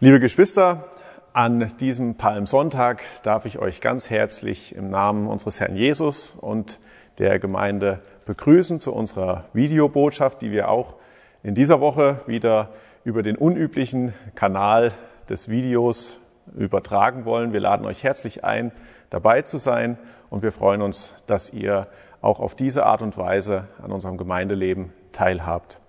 Liebe Geschwister, an diesem Palmsonntag darf ich euch ganz herzlich im Namen unseres Herrn Jesus und der Gemeinde begrüßen zu unserer Videobotschaft, die wir auch in dieser Woche wieder über den unüblichen Kanal des Videos übertragen wollen. Wir laden euch herzlich ein, dabei zu sein und wir freuen uns, dass ihr auch auf diese Art und Weise an unserem Gemeindeleben teilhabt.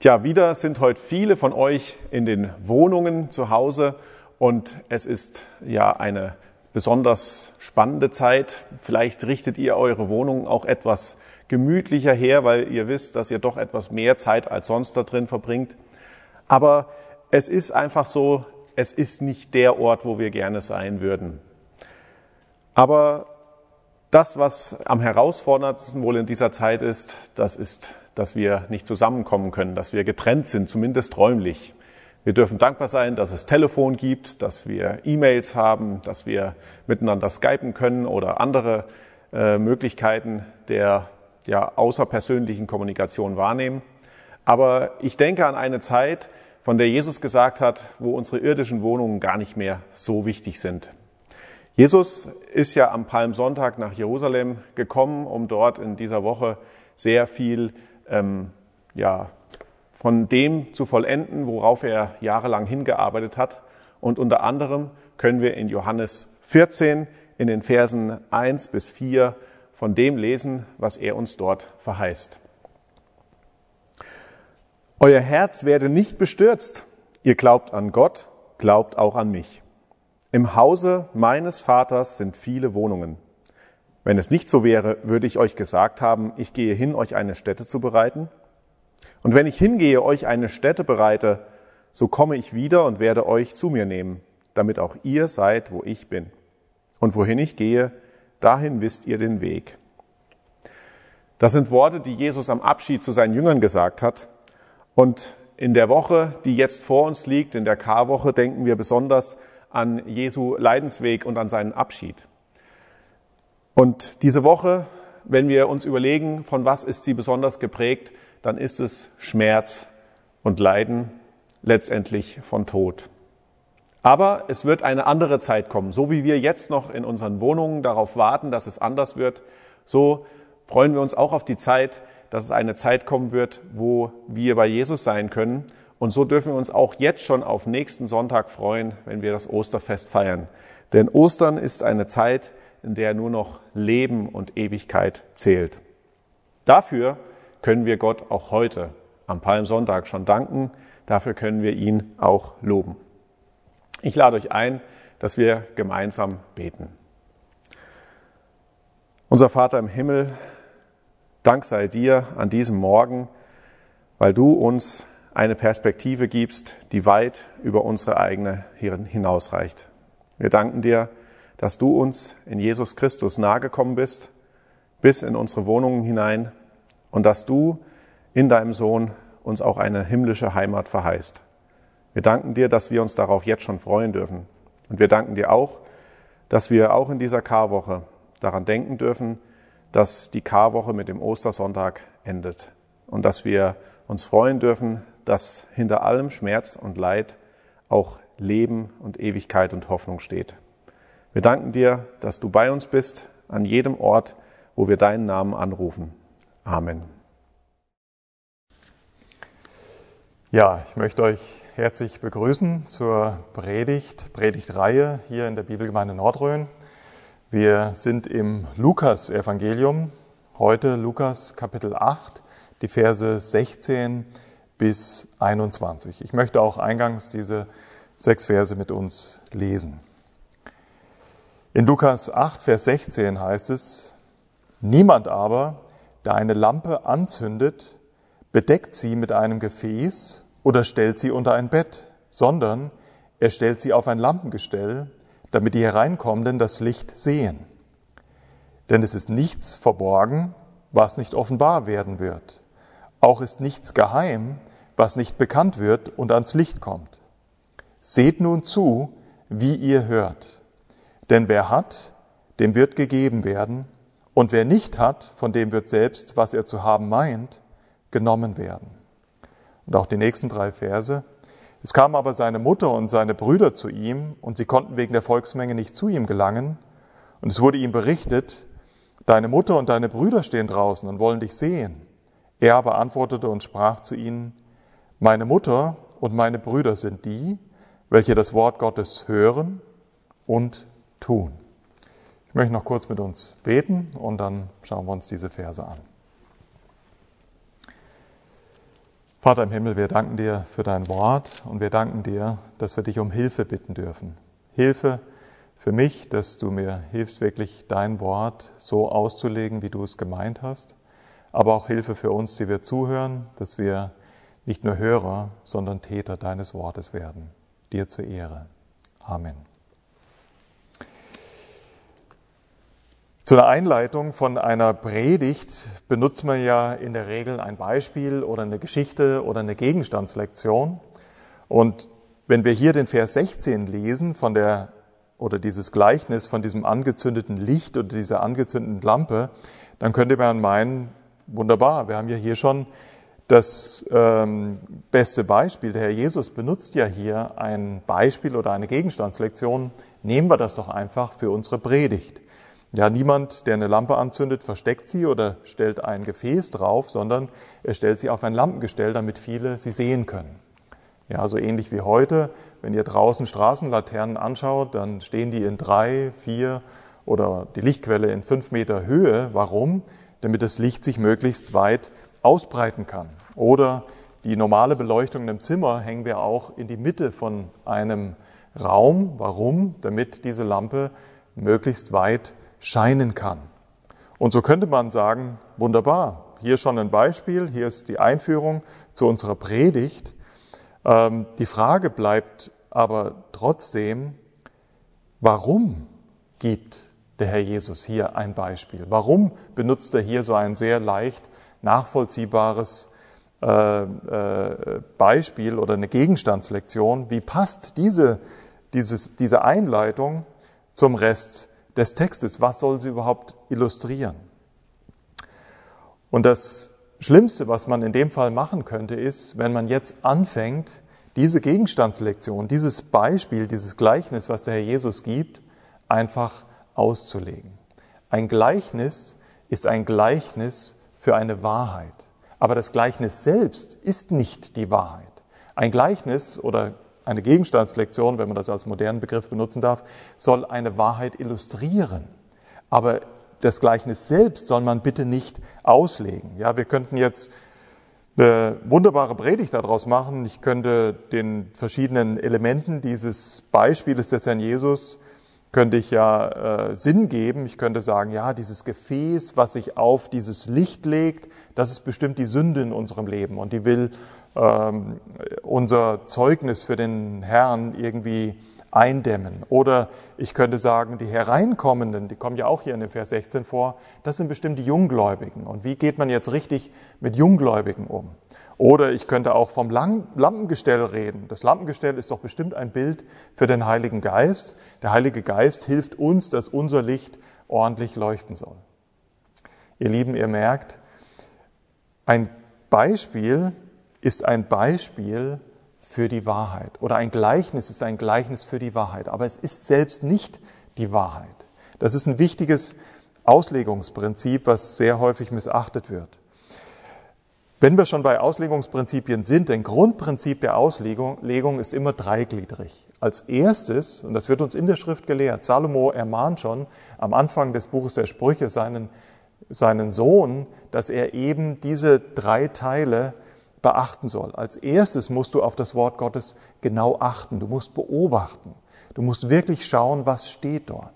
Tja, wieder sind heute viele von euch in den Wohnungen zu Hause und es ist ja eine besonders spannende Zeit. Vielleicht richtet ihr eure Wohnung auch etwas gemütlicher her, weil ihr wisst, dass ihr doch etwas mehr Zeit als sonst da drin verbringt. Aber es ist einfach so, es ist nicht der Ort, wo wir gerne sein würden. Aber das, was am herausforderndsten wohl in dieser Zeit ist, das ist, dass wir nicht zusammenkommen können, dass wir getrennt sind, zumindest räumlich. Wir dürfen dankbar sein, dass es Telefon gibt, dass wir E-Mails haben, dass wir miteinander skypen können oder andere äh, Möglichkeiten der ja, außerpersönlichen Kommunikation wahrnehmen. Aber ich denke an eine Zeit, von der Jesus gesagt hat, wo unsere irdischen Wohnungen gar nicht mehr so wichtig sind. Jesus ist ja am Palmsonntag nach Jerusalem gekommen, um dort in dieser Woche sehr viel ähm, ja, von dem zu vollenden, worauf er jahrelang hingearbeitet hat. Und unter anderem können wir in Johannes 14 in den Versen 1 bis 4 von dem lesen, was er uns dort verheißt. Euer Herz werde nicht bestürzt. Ihr glaubt an Gott, glaubt auch an mich. Im Hause meines Vaters sind viele Wohnungen. Wenn es nicht so wäre, würde ich euch gesagt haben, ich gehe hin, euch eine Stätte zu bereiten. Und wenn ich hingehe, euch eine Stätte bereite, so komme ich wieder und werde euch zu mir nehmen, damit auch ihr seid, wo ich bin. Und wohin ich gehe, dahin wisst ihr den Weg. Das sind Worte, die Jesus am Abschied zu seinen Jüngern gesagt hat. Und in der Woche, die jetzt vor uns liegt, in der Karwoche, denken wir besonders an Jesu Leidensweg und an seinen Abschied. Und diese Woche, wenn wir uns überlegen, von was ist sie besonders geprägt, dann ist es Schmerz und Leiden, letztendlich von Tod. Aber es wird eine andere Zeit kommen. So wie wir jetzt noch in unseren Wohnungen darauf warten, dass es anders wird, so freuen wir uns auch auf die Zeit, dass es eine Zeit kommen wird, wo wir bei Jesus sein können und so dürfen wir uns auch jetzt schon auf nächsten Sonntag freuen, wenn wir das Osterfest feiern. Denn Ostern ist eine Zeit, in der nur noch Leben und Ewigkeit zählt. Dafür können wir Gott auch heute am Palmsonntag schon danken. Dafür können wir ihn auch loben. Ich lade euch ein, dass wir gemeinsam beten. Unser Vater im Himmel, Dank sei dir an diesem Morgen, weil du uns eine Perspektive gibst, die weit über unsere eigene hinausreicht. Wir danken dir, dass du uns in Jesus Christus nahegekommen bist, bis in unsere Wohnungen hinein und dass du in deinem Sohn uns auch eine himmlische Heimat verheißt. Wir danken dir, dass wir uns darauf jetzt schon freuen dürfen. Und wir danken dir auch, dass wir auch in dieser Karwoche daran denken dürfen, dass die Karwoche mit dem Ostersonntag endet und dass wir uns freuen dürfen, dass hinter allem Schmerz und Leid auch Leben und Ewigkeit und Hoffnung steht. Wir danken dir, dass du bei uns bist, an jedem Ort, wo wir deinen Namen anrufen. Amen. Ja, ich möchte euch herzlich begrüßen zur Predigt, Predigtreihe hier in der Bibelgemeinde Nordrhein. Wir sind im Lukas-Evangelium, heute Lukas Kapitel 8, die Verse 16 bis 21. Ich möchte auch eingangs diese sechs Verse mit uns lesen. In Lukas 8, Vers 16 heißt es, Niemand aber, der eine Lampe anzündet, bedeckt sie mit einem Gefäß oder stellt sie unter ein Bett, sondern er stellt sie auf ein Lampengestell, damit die Hereinkommenden das Licht sehen. Denn es ist nichts verborgen, was nicht offenbar werden wird. Auch ist nichts geheim, was nicht bekannt wird und ans Licht kommt. Seht nun zu, wie ihr hört. Denn wer hat, dem wird gegeben werden, und wer nicht hat, von dem wird selbst, was er zu haben meint, genommen werden. Und auch die nächsten drei Verse. Es kamen aber seine Mutter und seine Brüder zu ihm, und sie konnten wegen der Volksmenge nicht zu ihm gelangen. Und es wurde ihm berichtet, deine Mutter und deine Brüder stehen draußen und wollen dich sehen. Er aber antwortete und sprach zu ihnen, meine Mutter und meine Brüder sind die, welche das Wort Gottes hören und tun. Ich möchte noch kurz mit uns beten und dann schauen wir uns diese Verse an. Vater im Himmel, wir danken dir für dein Wort und wir danken dir, dass wir dich um Hilfe bitten dürfen. Hilfe für mich, dass du mir hilfst, wirklich dein Wort so auszulegen, wie du es gemeint hast, aber auch Hilfe für uns, die wir zuhören, dass wir nicht nur Hörer, sondern Täter deines Wortes werden. Dir zur Ehre. Amen. Zu einer Einleitung von einer Predigt benutzt man ja in der Regel ein Beispiel oder eine Geschichte oder eine Gegenstandslektion. Und wenn wir hier den Vers 16 lesen von der oder dieses Gleichnis von diesem angezündeten Licht oder dieser angezündeten Lampe, dann könnte man meinen, wunderbar, wir haben ja hier schon das ähm, beste Beispiel. Der Herr Jesus benutzt ja hier ein Beispiel oder eine Gegenstandslektion. Nehmen wir das doch einfach für unsere Predigt. Ja, niemand, der eine Lampe anzündet, versteckt sie oder stellt ein Gefäß drauf, sondern er stellt sie auf ein Lampengestell, damit viele sie sehen können. Ja, so ähnlich wie heute, wenn ihr draußen Straßenlaternen anschaut, dann stehen die in drei, vier oder die Lichtquelle in fünf Meter Höhe. Warum? Damit das Licht sich möglichst weit ausbreiten kann. Oder die normale Beleuchtung im Zimmer hängen wir auch in die Mitte von einem Raum. Warum? Damit diese Lampe möglichst weit scheinen kann. Und so könnte man sagen, wunderbar, hier schon ein Beispiel, hier ist die Einführung zu unserer Predigt. Ähm, die Frage bleibt aber trotzdem, warum gibt der Herr Jesus hier ein Beispiel? Warum benutzt er hier so ein sehr leicht nachvollziehbares äh, äh, Beispiel oder eine Gegenstandslektion? Wie passt diese, dieses, diese Einleitung zum Rest des Textes. Was soll sie überhaupt illustrieren? Und das Schlimmste, was man in dem Fall machen könnte, ist, wenn man jetzt anfängt, diese Gegenstandslektion, dieses Beispiel, dieses Gleichnis, was der Herr Jesus gibt, einfach auszulegen. Ein Gleichnis ist ein Gleichnis für eine Wahrheit. Aber das Gleichnis selbst ist nicht die Wahrheit. Ein Gleichnis oder eine Gegenstandslektion, wenn man das als modernen Begriff benutzen darf, soll eine Wahrheit illustrieren. Aber das Gleichnis selbst soll man bitte nicht auslegen. Ja, wir könnten jetzt eine wunderbare Predigt daraus machen. Ich könnte den verschiedenen Elementen dieses Beispieles des Herrn Jesus könnte ich ja äh, Sinn geben. Ich könnte sagen, ja, dieses Gefäß, was sich auf dieses Licht legt, das ist bestimmt die Sünde in unserem Leben und die will ähm, unser Zeugnis für den Herrn irgendwie eindämmen. Oder ich könnte sagen, die Hereinkommenden, die kommen ja auch hier in dem Vers 16 vor, das sind bestimmt die Junggläubigen. Und wie geht man jetzt richtig mit Junggläubigen um? Oder ich könnte auch vom Lampengestell reden. Das Lampengestell ist doch bestimmt ein Bild für den Heiligen Geist. Der Heilige Geist hilft uns, dass unser Licht ordentlich leuchten soll. Ihr Lieben, ihr merkt, ein Beispiel ist ein Beispiel für die Wahrheit oder ein Gleichnis ist ein Gleichnis für die Wahrheit, aber es ist selbst nicht die Wahrheit. Das ist ein wichtiges Auslegungsprinzip, was sehr häufig missachtet wird. Wenn wir schon bei Auslegungsprinzipien sind, ein Grundprinzip der Auslegung ist immer dreigliedrig. Als erstes, und das wird uns in der Schrift gelehrt, Salomo ermahnt schon am Anfang des Buches der Sprüche seinen, seinen Sohn, dass er eben diese drei Teile beachten soll. Als erstes musst du auf das Wort Gottes genau achten. Du musst beobachten. Du musst wirklich schauen, was steht dort.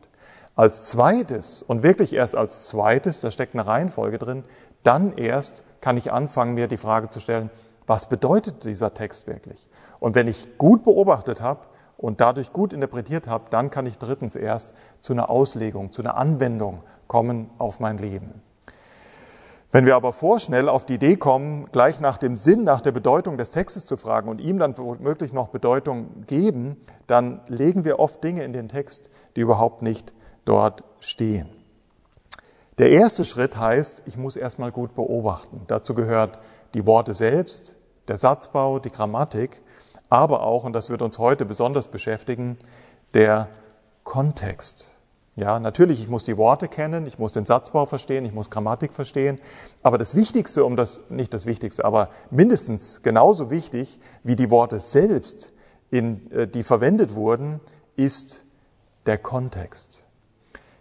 Als zweites und wirklich erst als zweites, da steckt eine Reihenfolge drin, dann erst kann ich anfangen, mir die Frage zu stellen, was bedeutet dieser Text wirklich? Und wenn ich gut beobachtet habe und dadurch gut interpretiert habe, dann kann ich drittens erst zu einer Auslegung, zu einer Anwendung kommen auf mein Leben. Wenn wir aber vorschnell auf die Idee kommen, gleich nach dem Sinn, nach der Bedeutung des Textes zu fragen und ihm dann womöglich noch Bedeutung geben, dann legen wir oft Dinge in den Text, die überhaupt nicht dort stehen. Der erste Schritt heißt, ich muss erstmal gut beobachten. Dazu gehört die Worte selbst, der Satzbau, die Grammatik, aber auch, und das wird uns heute besonders beschäftigen, der Kontext. Ja, natürlich, ich muss die Worte kennen, ich muss den Satzbau verstehen, ich muss Grammatik verstehen, aber das Wichtigste, um das, nicht das Wichtigste, aber mindestens genauso wichtig wie die Worte selbst, in, äh, die verwendet wurden, ist der Kontext.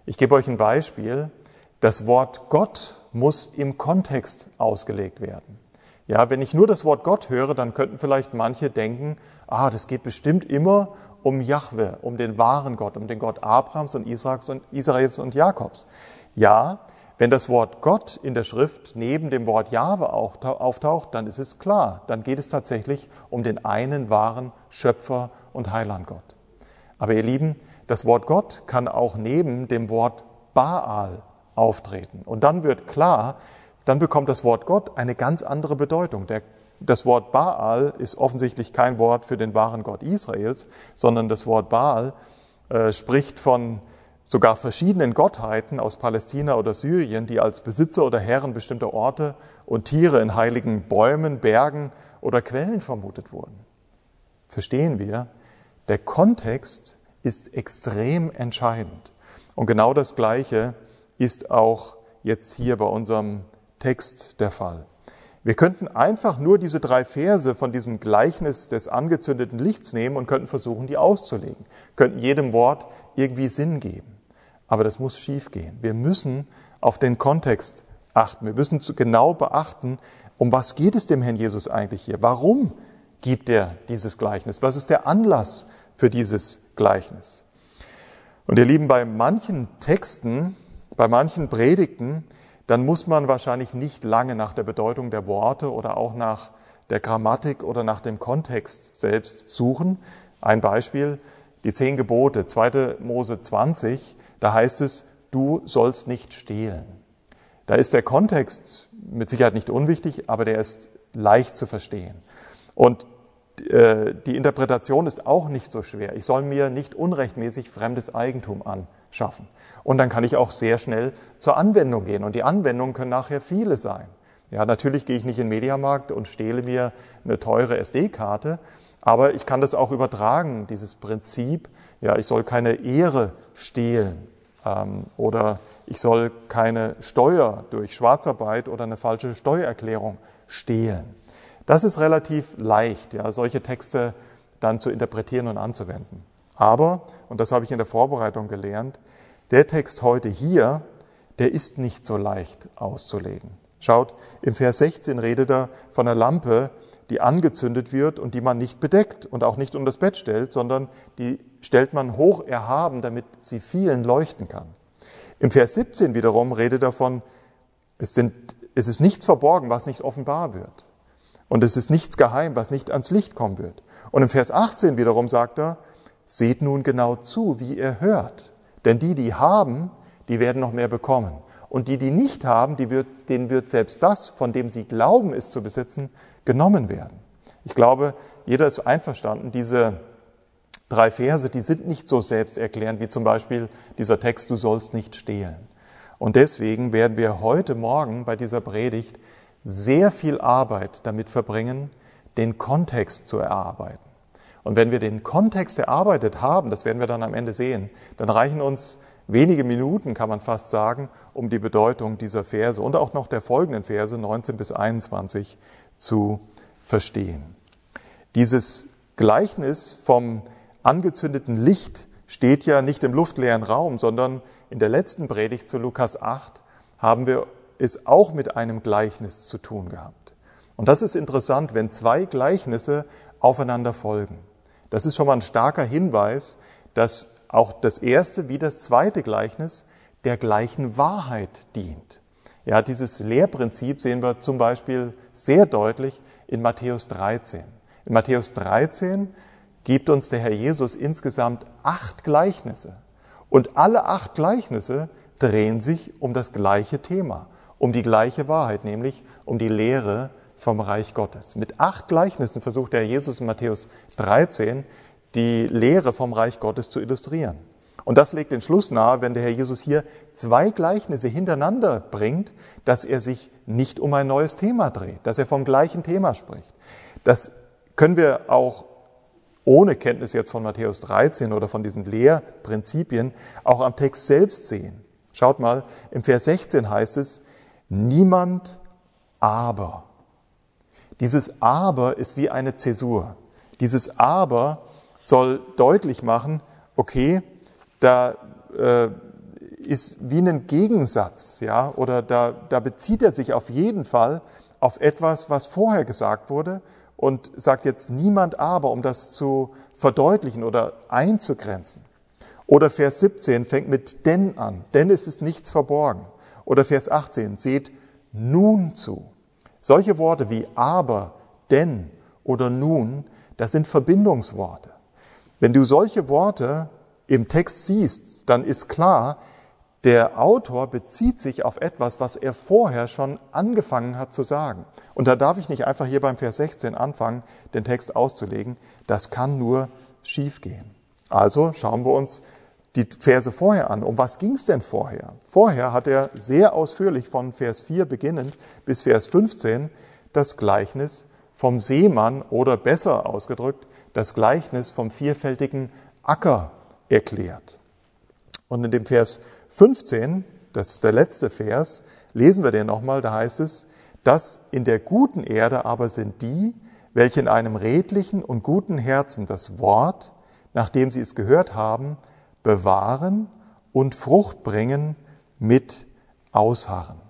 Ich gebe euch ein Beispiel. Das Wort Gott muss im Kontext ausgelegt werden. Ja, wenn ich nur das Wort Gott höre, dann könnten vielleicht manche denken, ah, das geht bestimmt immer um Jahwe, um den wahren Gott, um den Gott Abrahams und Israels und, Israels und Jakobs. Ja, wenn das Wort Gott in der Schrift neben dem Wort Jahwe auftaucht, dann ist es klar, dann geht es tatsächlich um den einen wahren Schöpfer und Heiland Gott. Aber ihr Lieben, das Wort Gott kann auch neben dem Wort Baal auftreten. Und dann wird klar, dann bekommt das Wort Gott eine ganz andere Bedeutung. Der, das Wort Baal ist offensichtlich kein Wort für den wahren Gott Israels, sondern das Wort Baal äh, spricht von sogar verschiedenen Gottheiten aus Palästina oder Syrien, die als Besitzer oder Herren bestimmter Orte und Tiere in heiligen Bäumen, Bergen oder Quellen vermutet wurden. Verstehen wir, der Kontext ist extrem entscheidend. Und genau das Gleiche ist auch jetzt hier bei unserem Text der Fall. Wir könnten einfach nur diese drei Verse von diesem Gleichnis des angezündeten Lichts nehmen und könnten versuchen, die auszulegen, könnten jedem Wort irgendwie Sinn geben. Aber das muss schiefgehen. Wir müssen auf den Kontext achten. Wir müssen genau beachten, um was geht es dem Herrn Jesus eigentlich hier? Warum gibt er dieses Gleichnis? Was ist der Anlass für dieses Gleichnis? Und ihr Lieben, bei manchen Texten, bei manchen Predigten dann muss man wahrscheinlich nicht lange nach der Bedeutung der Worte oder auch nach der Grammatik oder nach dem Kontext selbst suchen. Ein Beispiel, die zehn Gebote, 2. Mose 20, da heißt es, du sollst nicht stehlen. Da ist der Kontext mit Sicherheit nicht unwichtig, aber der ist leicht zu verstehen. Und äh, die Interpretation ist auch nicht so schwer. Ich soll mir nicht unrechtmäßig fremdes Eigentum anschaffen. Und dann kann ich auch sehr schnell zur Anwendung gehen. Und die Anwendungen können nachher viele sein. Ja, natürlich gehe ich nicht in den Mediamarkt und stehle mir eine teure SD-Karte, aber ich kann das auch übertragen, dieses Prinzip. Ja, ich soll keine Ehre stehlen ähm, oder ich soll keine Steuer durch Schwarzarbeit oder eine falsche Steuererklärung stehlen. Das ist relativ leicht, ja, solche Texte dann zu interpretieren und anzuwenden. Aber, und das habe ich in der Vorbereitung gelernt, der Text heute hier, der ist nicht so leicht auszulegen. Schaut, im Vers 16 redet er von einer Lampe, die angezündet wird und die man nicht bedeckt und auch nicht unter das Bett stellt, sondern die stellt man hoch erhaben, damit sie vielen leuchten kann. Im Vers 17 wiederum redet er von, es, sind, es ist nichts verborgen, was nicht offenbar wird. Und es ist nichts geheim, was nicht ans Licht kommen wird. Und im Vers 18 wiederum sagt er, seht nun genau zu, wie ihr hört. Denn die, die haben, die werden noch mehr bekommen. Und die, die nicht haben, die wird, denen wird selbst das, von dem sie glauben, es zu besitzen, genommen werden. Ich glaube, jeder ist einverstanden, diese drei Verse, die sind nicht so selbsterklärend wie zum Beispiel dieser Text, du sollst nicht stehlen. Und deswegen werden wir heute Morgen bei dieser Predigt sehr viel Arbeit damit verbringen, den Kontext zu erarbeiten. Und wenn wir den Kontext erarbeitet haben, das werden wir dann am Ende sehen, dann reichen uns wenige Minuten, kann man fast sagen, um die Bedeutung dieser Verse und auch noch der folgenden Verse 19 bis 21 zu verstehen. Dieses Gleichnis vom angezündeten Licht steht ja nicht im luftleeren Raum, sondern in der letzten Predigt zu Lukas 8 haben wir es auch mit einem Gleichnis zu tun gehabt. Und das ist interessant, wenn zwei Gleichnisse aufeinander folgen. Das ist schon mal ein starker Hinweis, dass auch das erste wie das zweite Gleichnis der gleichen Wahrheit dient. Ja, dieses Lehrprinzip sehen wir zum Beispiel sehr deutlich in Matthäus 13. In Matthäus 13 gibt uns der Herr Jesus insgesamt acht Gleichnisse. Und alle acht Gleichnisse drehen sich um das gleiche Thema um die gleiche Wahrheit, nämlich um die Lehre vom Reich Gottes. Mit acht Gleichnissen versucht der Jesus in Matthäus 13 die Lehre vom Reich Gottes zu illustrieren. Und das legt den Schluss nahe, wenn der Herr Jesus hier zwei Gleichnisse hintereinander bringt, dass er sich nicht um ein neues Thema dreht, dass er vom gleichen Thema spricht. Das können wir auch ohne Kenntnis jetzt von Matthäus 13 oder von diesen Lehrprinzipien, auch am Text selbst sehen. Schaut mal, im Vers 16 heißt es, niemand aber. Dieses aber ist wie eine Zäsur. Dieses aber soll deutlich machen, okay, da äh, ist wie ein Gegensatz, ja, oder da, da bezieht er sich auf jeden Fall auf etwas, was vorher gesagt wurde und sagt jetzt niemand aber, um das zu verdeutlichen oder einzugrenzen. Oder Vers 17 fängt mit denn an, denn es ist nichts verborgen. Oder Vers 18, seht nun zu. Solche Worte wie aber, denn oder nun, das sind Verbindungsworte. Wenn du solche Worte im Text siehst, dann ist klar, der Autor bezieht sich auf etwas, was er vorher schon angefangen hat zu sagen. Und da darf ich nicht einfach hier beim Vers 16 anfangen, den Text auszulegen. Das kann nur schiefgehen. Also schauen wir uns die Verse vorher an. Um was ging es denn vorher? Vorher hat er sehr ausführlich von Vers 4 beginnend bis Vers 15 das Gleichnis vom Seemann oder besser ausgedrückt das Gleichnis vom vierfältigen Acker erklärt. Und in dem Vers 15, das ist der letzte Vers, lesen wir den nochmal, da heißt es, dass in der guten Erde aber sind die, welche in einem redlichen und guten Herzen das Wort, nachdem sie es gehört haben, bewahren und Frucht bringen mit Ausharren.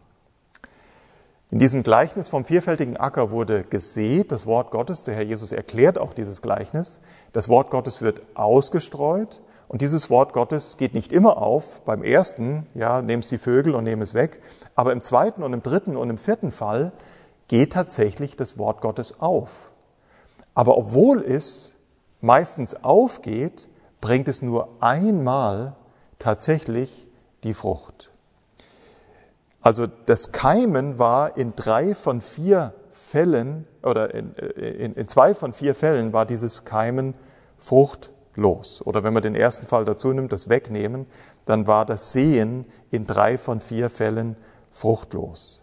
In diesem Gleichnis vom vierfältigen Acker wurde gesät, das Wort Gottes, der Herr Jesus erklärt auch dieses Gleichnis, das Wort Gottes wird ausgestreut und dieses Wort Gottes geht nicht immer auf. Beim ersten, ja, nehmst die Vögel und nehm es weg. Aber im zweiten und im dritten und im vierten Fall geht tatsächlich das Wort Gottes auf. Aber obwohl es meistens aufgeht, bringt es nur einmal tatsächlich die Frucht. Also das Keimen war in drei von vier Fällen oder in, in, in zwei von vier Fällen war dieses Keimen Frucht los. Oder wenn man den ersten Fall dazu nimmt, das Wegnehmen, dann war das Sehen in drei von vier Fällen fruchtlos.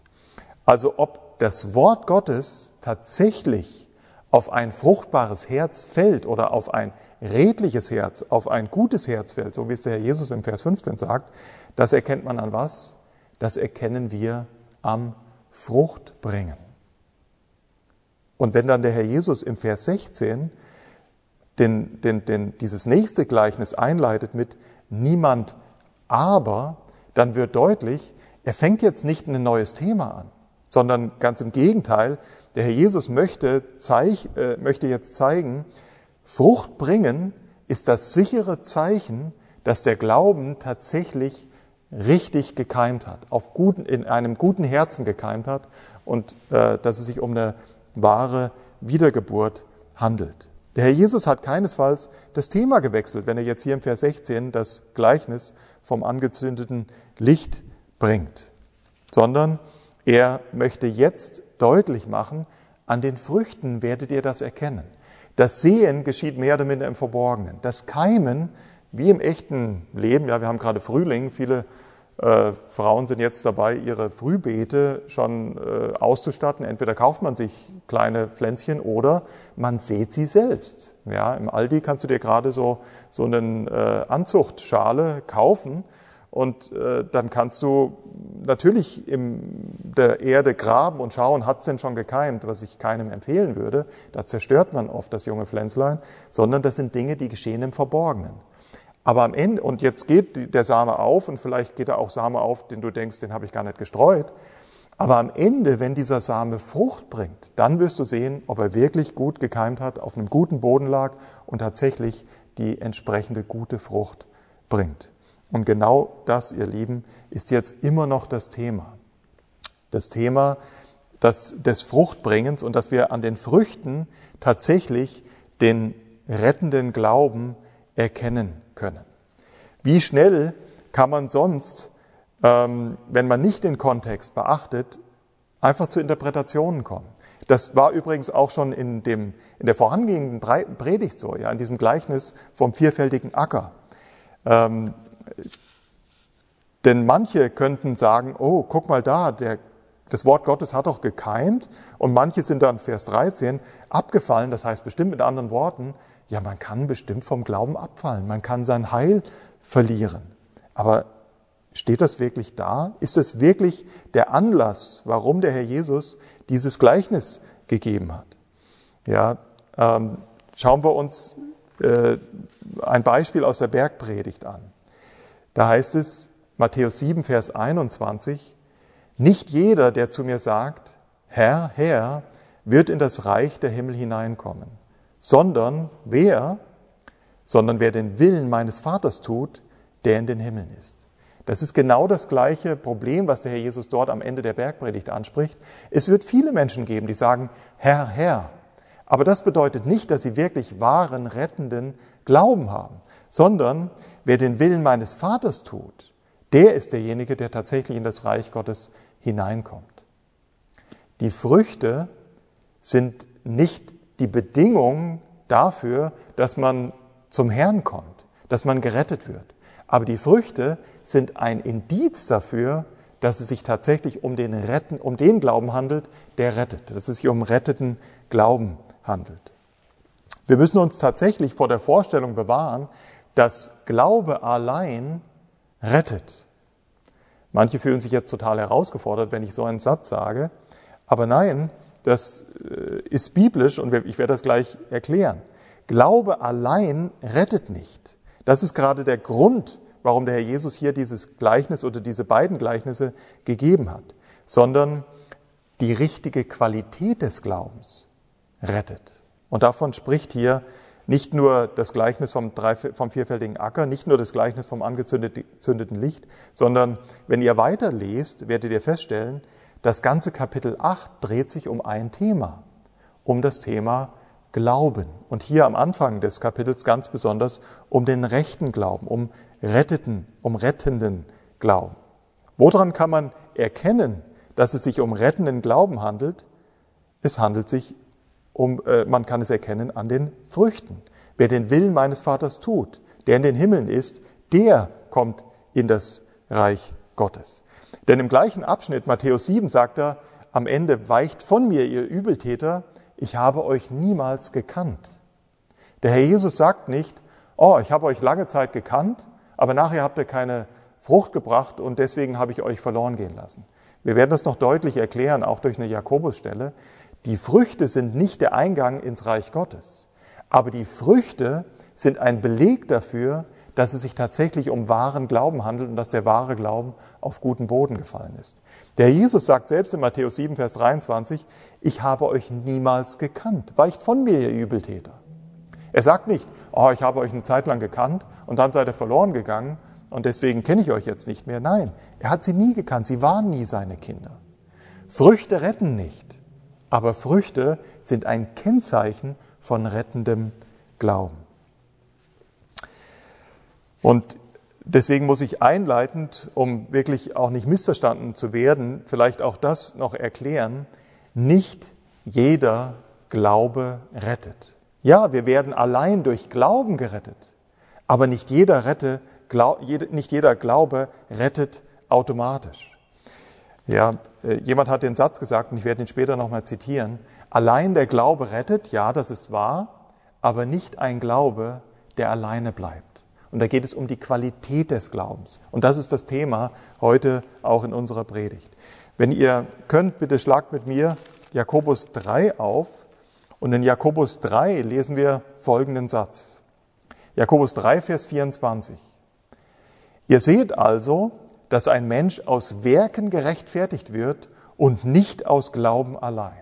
Also ob das Wort Gottes tatsächlich auf ein fruchtbares Herz fällt oder auf ein redliches Herz, auf ein gutes Herz fällt, so wie es der Herr Jesus im Vers 15 sagt, das erkennt man an was? Das erkennen wir am Fruchtbringen. Und wenn dann der Herr Jesus im Vers 16 den, den, den, dieses nächste Gleichnis einleitet mit niemand aber, dann wird deutlich, er fängt jetzt nicht ein neues Thema an, sondern ganz im Gegenteil, der Herr Jesus möchte, zeig, äh, möchte jetzt zeigen, Frucht bringen ist das sichere Zeichen, dass der Glauben tatsächlich richtig gekeimt hat, auf guten, in einem guten Herzen gekeimt hat und äh, dass es sich um eine wahre Wiedergeburt handelt. Der Herr Jesus hat keinesfalls das Thema gewechselt, wenn er jetzt hier im Vers 16 das Gleichnis vom angezündeten Licht bringt, sondern er möchte jetzt deutlich machen, an den Früchten werdet ihr das erkennen. Das Sehen geschieht mehr oder minder im Verborgenen. Das Keimen, wie im echten Leben, ja, wir haben gerade Frühling, viele äh, Frauen sind jetzt dabei, ihre Frühbeete schon äh, auszustatten. Entweder kauft man sich kleine Pflänzchen oder man sät sie selbst. Ja, Im Aldi kannst du dir gerade so, so eine äh, Anzuchtschale kaufen und äh, dann kannst du natürlich in der Erde graben und schauen, hat es denn schon gekeimt, was ich keinem empfehlen würde. Da zerstört man oft das junge Pflänzlein, sondern das sind Dinge, die geschehen im Verborgenen. Aber am Ende, und jetzt geht der Same auf, und vielleicht geht er auch Same auf, den du denkst, den habe ich gar nicht gestreut. Aber am Ende, wenn dieser Same Frucht bringt, dann wirst du sehen, ob er wirklich gut gekeimt hat, auf einem guten Boden lag und tatsächlich die entsprechende gute Frucht bringt. Und genau das, ihr Lieben, ist jetzt immer noch das Thema. Das Thema des, des Fruchtbringens und dass wir an den Früchten tatsächlich den rettenden Glauben erkennen können. Wie schnell kann man sonst, ähm, wenn man nicht den Kontext beachtet, einfach zu Interpretationen kommen? Das war übrigens auch schon in, dem, in der vorangehenden Predigt so, ja, in diesem Gleichnis vom vierfältigen Acker. Ähm, denn manche könnten sagen, oh, guck mal da, der das Wort Gottes hat doch gekeimt und manche sind dann, Vers 13, abgefallen. Das heißt bestimmt mit anderen Worten, ja, man kann bestimmt vom Glauben abfallen, man kann sein Heil verlieren. Aber steht das wirklich da? Ist es wirklich der Anlass, warum der Herr Jesus dieses Gleichnis gegeben hat? Ja, ähm, schauen wir uns äh, ein Beispiel aus der Bergpredigt an. Da heißt es, Matthäus 7, Vers 21, nicht jeder, der zu mir sagt, Herr, Herr, wird in das Reich der Himmel hineinkommen, sondern wer, sondern wer den Willen meines Vaters tut, der in den Himmeln ist. Das ist genau das gleiche Problem, was der Herr Jesus dort am Ende der Bergpredigt anspricht. Es wird viele Menschen geben, die sagen, Herr, Herr. Aber das bedeutet nicht, dass sie wirklich wahren, rettenden Glauben haben, sondern wer den Willen meines Vaters tut, der ist derjenige, der tatsächlich in das Reich Gottes hineinkommt. Die Früchte sind nicht die Bedingung dafür, dass man zum Herrn kommt, dass man gerettet wird. Aber die Früchte sind ein Indiz dafür, dass es sich tatsächlich um den, Retten, um den Glauben handelt, der rettet, dass es sich um retteten Glauben handelt. Wir müssen uns tatsächlich vor der Vorstellung bewahren, dass Glaube allein rettet. Manche fühlen sich jetzt total herausgefordert, wenn ich so einen Satz sage. Aber nein, das äh, ist biblisch und ich werde das gleich erklären. Glaube allein rettet nicht. Das ist gerade der Grund, warum der Herr Jesus hier dieses Gleichnis oder diese beiden Gleichnisse gegeben hat, sondern die richtige Qualität des Glaubens rettet. Und davon spricht hier nicht nur das Gleichnis vom, drei, vom vierfältigen Acker, nicht nur das Gleichnis vom angezündeten Licht, sondern wenn ihr weiter lest, werdet ihr feststellen, das ganze Kapitel 8 dreht sich um ein Thema, um das Thema Glauben. Und hier am Anfang des Kapitels ganz besonders um den rechten Glauben, um retteten, um rettenden Glauben. Woran kann man erkennen, dass es sich um rettenden Glauben handelt? Es handelt sich um, äh, man kann es erkennen an den Früchten. Wer den Willen meines Vaters tut, der in den Himmeln ist, der kommt in das Reich Gottes. Denn im gleichen Abschnitt, Matthäus 7, sagt er, am Ende weicht von mir, ihr Übeltäter, ich habe euch niemals gekannt. Der Herr Jesus sagt nicht, oh, ich habe euch lange Zeit gekannt, aber nachher habt ihr keine Frucht gebracht und deswegen habe ich euch verloren gehen lassen. Wir werden das noch deutlich erklären, auch durch eine Jakobusstelle. Die Früchte sind nicht der Eingang ins Reich Gottes, aber die Früchte sind ein Beleg dafür, dass es sich tatsächlich um wahren Glauben handelt und dass der wahre Glauben auf guten Boden gefallen ist. Der Jesus sagt selbst in Matthäus 7, Vers 23, ich habe euch niemals gekannt. Weicht von mir, ihr Übeltäter. Er sagt nicht, oh, ich habe euch eine Zeit lang gekannt und dann seid ihr verloren gegangen und deswegen kenne ich euch jetzt nicht mehr. Nein, er hat sie nie gekannt. Sie waren nie seine Kinder. Früchte retten nicht. Aber Früchte sind ein Kennzeichen von rettendem Glauben. Und deswegen muss ich einleitend, um wirklich auch nicht missverstanden zu werden, vielleicht auch das noch erklären, nicht jeder Glaube rettet. Ja, wir werden allein durch Glauben gerettet, aber nicht jeder, rette, nicht jeder Glaube rettet automatisch. Ja, äh, jemand hat den Satz gesagt, und ich werde ihn später nochmal zitieren, allein der Glaube rettet, ja, das ist wahr, aber nicht ein Glaube, der alleine bleibt. Und da geht es um die Qualität des Glaubens. Und das ist das Thema heute auch in unserer Predigt. Wenn ihr könnt, bitte schlagt mit mir Jakobus 3 auf. Und in Jakobus 3 lesen wir folgenden Satz. Jakobus 3, Vers 24. Ihr seht also, dass ein Mensch aus Werken gerechtfertigt wird und nicht aus Glauben allein.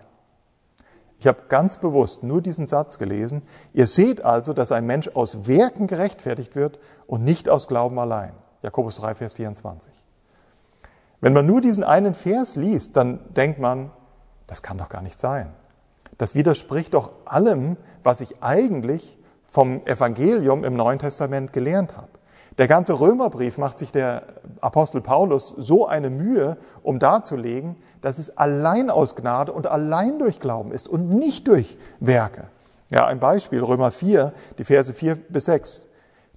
Ich habe ganz bewusst nur diesen Satz gelesen. Ihr seht also, dass ein Mensch aus Werken gerechtfertigt wird und nicht aus Glauben allein. Jakobus 3, Vers 24. Wenn man nur diesen einen Vers liest, dann denkt man, das kann doch gar nicht sein. Das widerspricht doch allem, was ich eigentlich vom Evangelium im Neuen Testament gelernt habe. Der ganze Römerbrief macht sich der Apostel Paulus so eine Mühe, um darzulegen, dass es allein aus Gnade und allein durch Glauben ist und nicht durch Werke. Ja, ein Beispiel, Römer 4, die Verse 4 bis 6.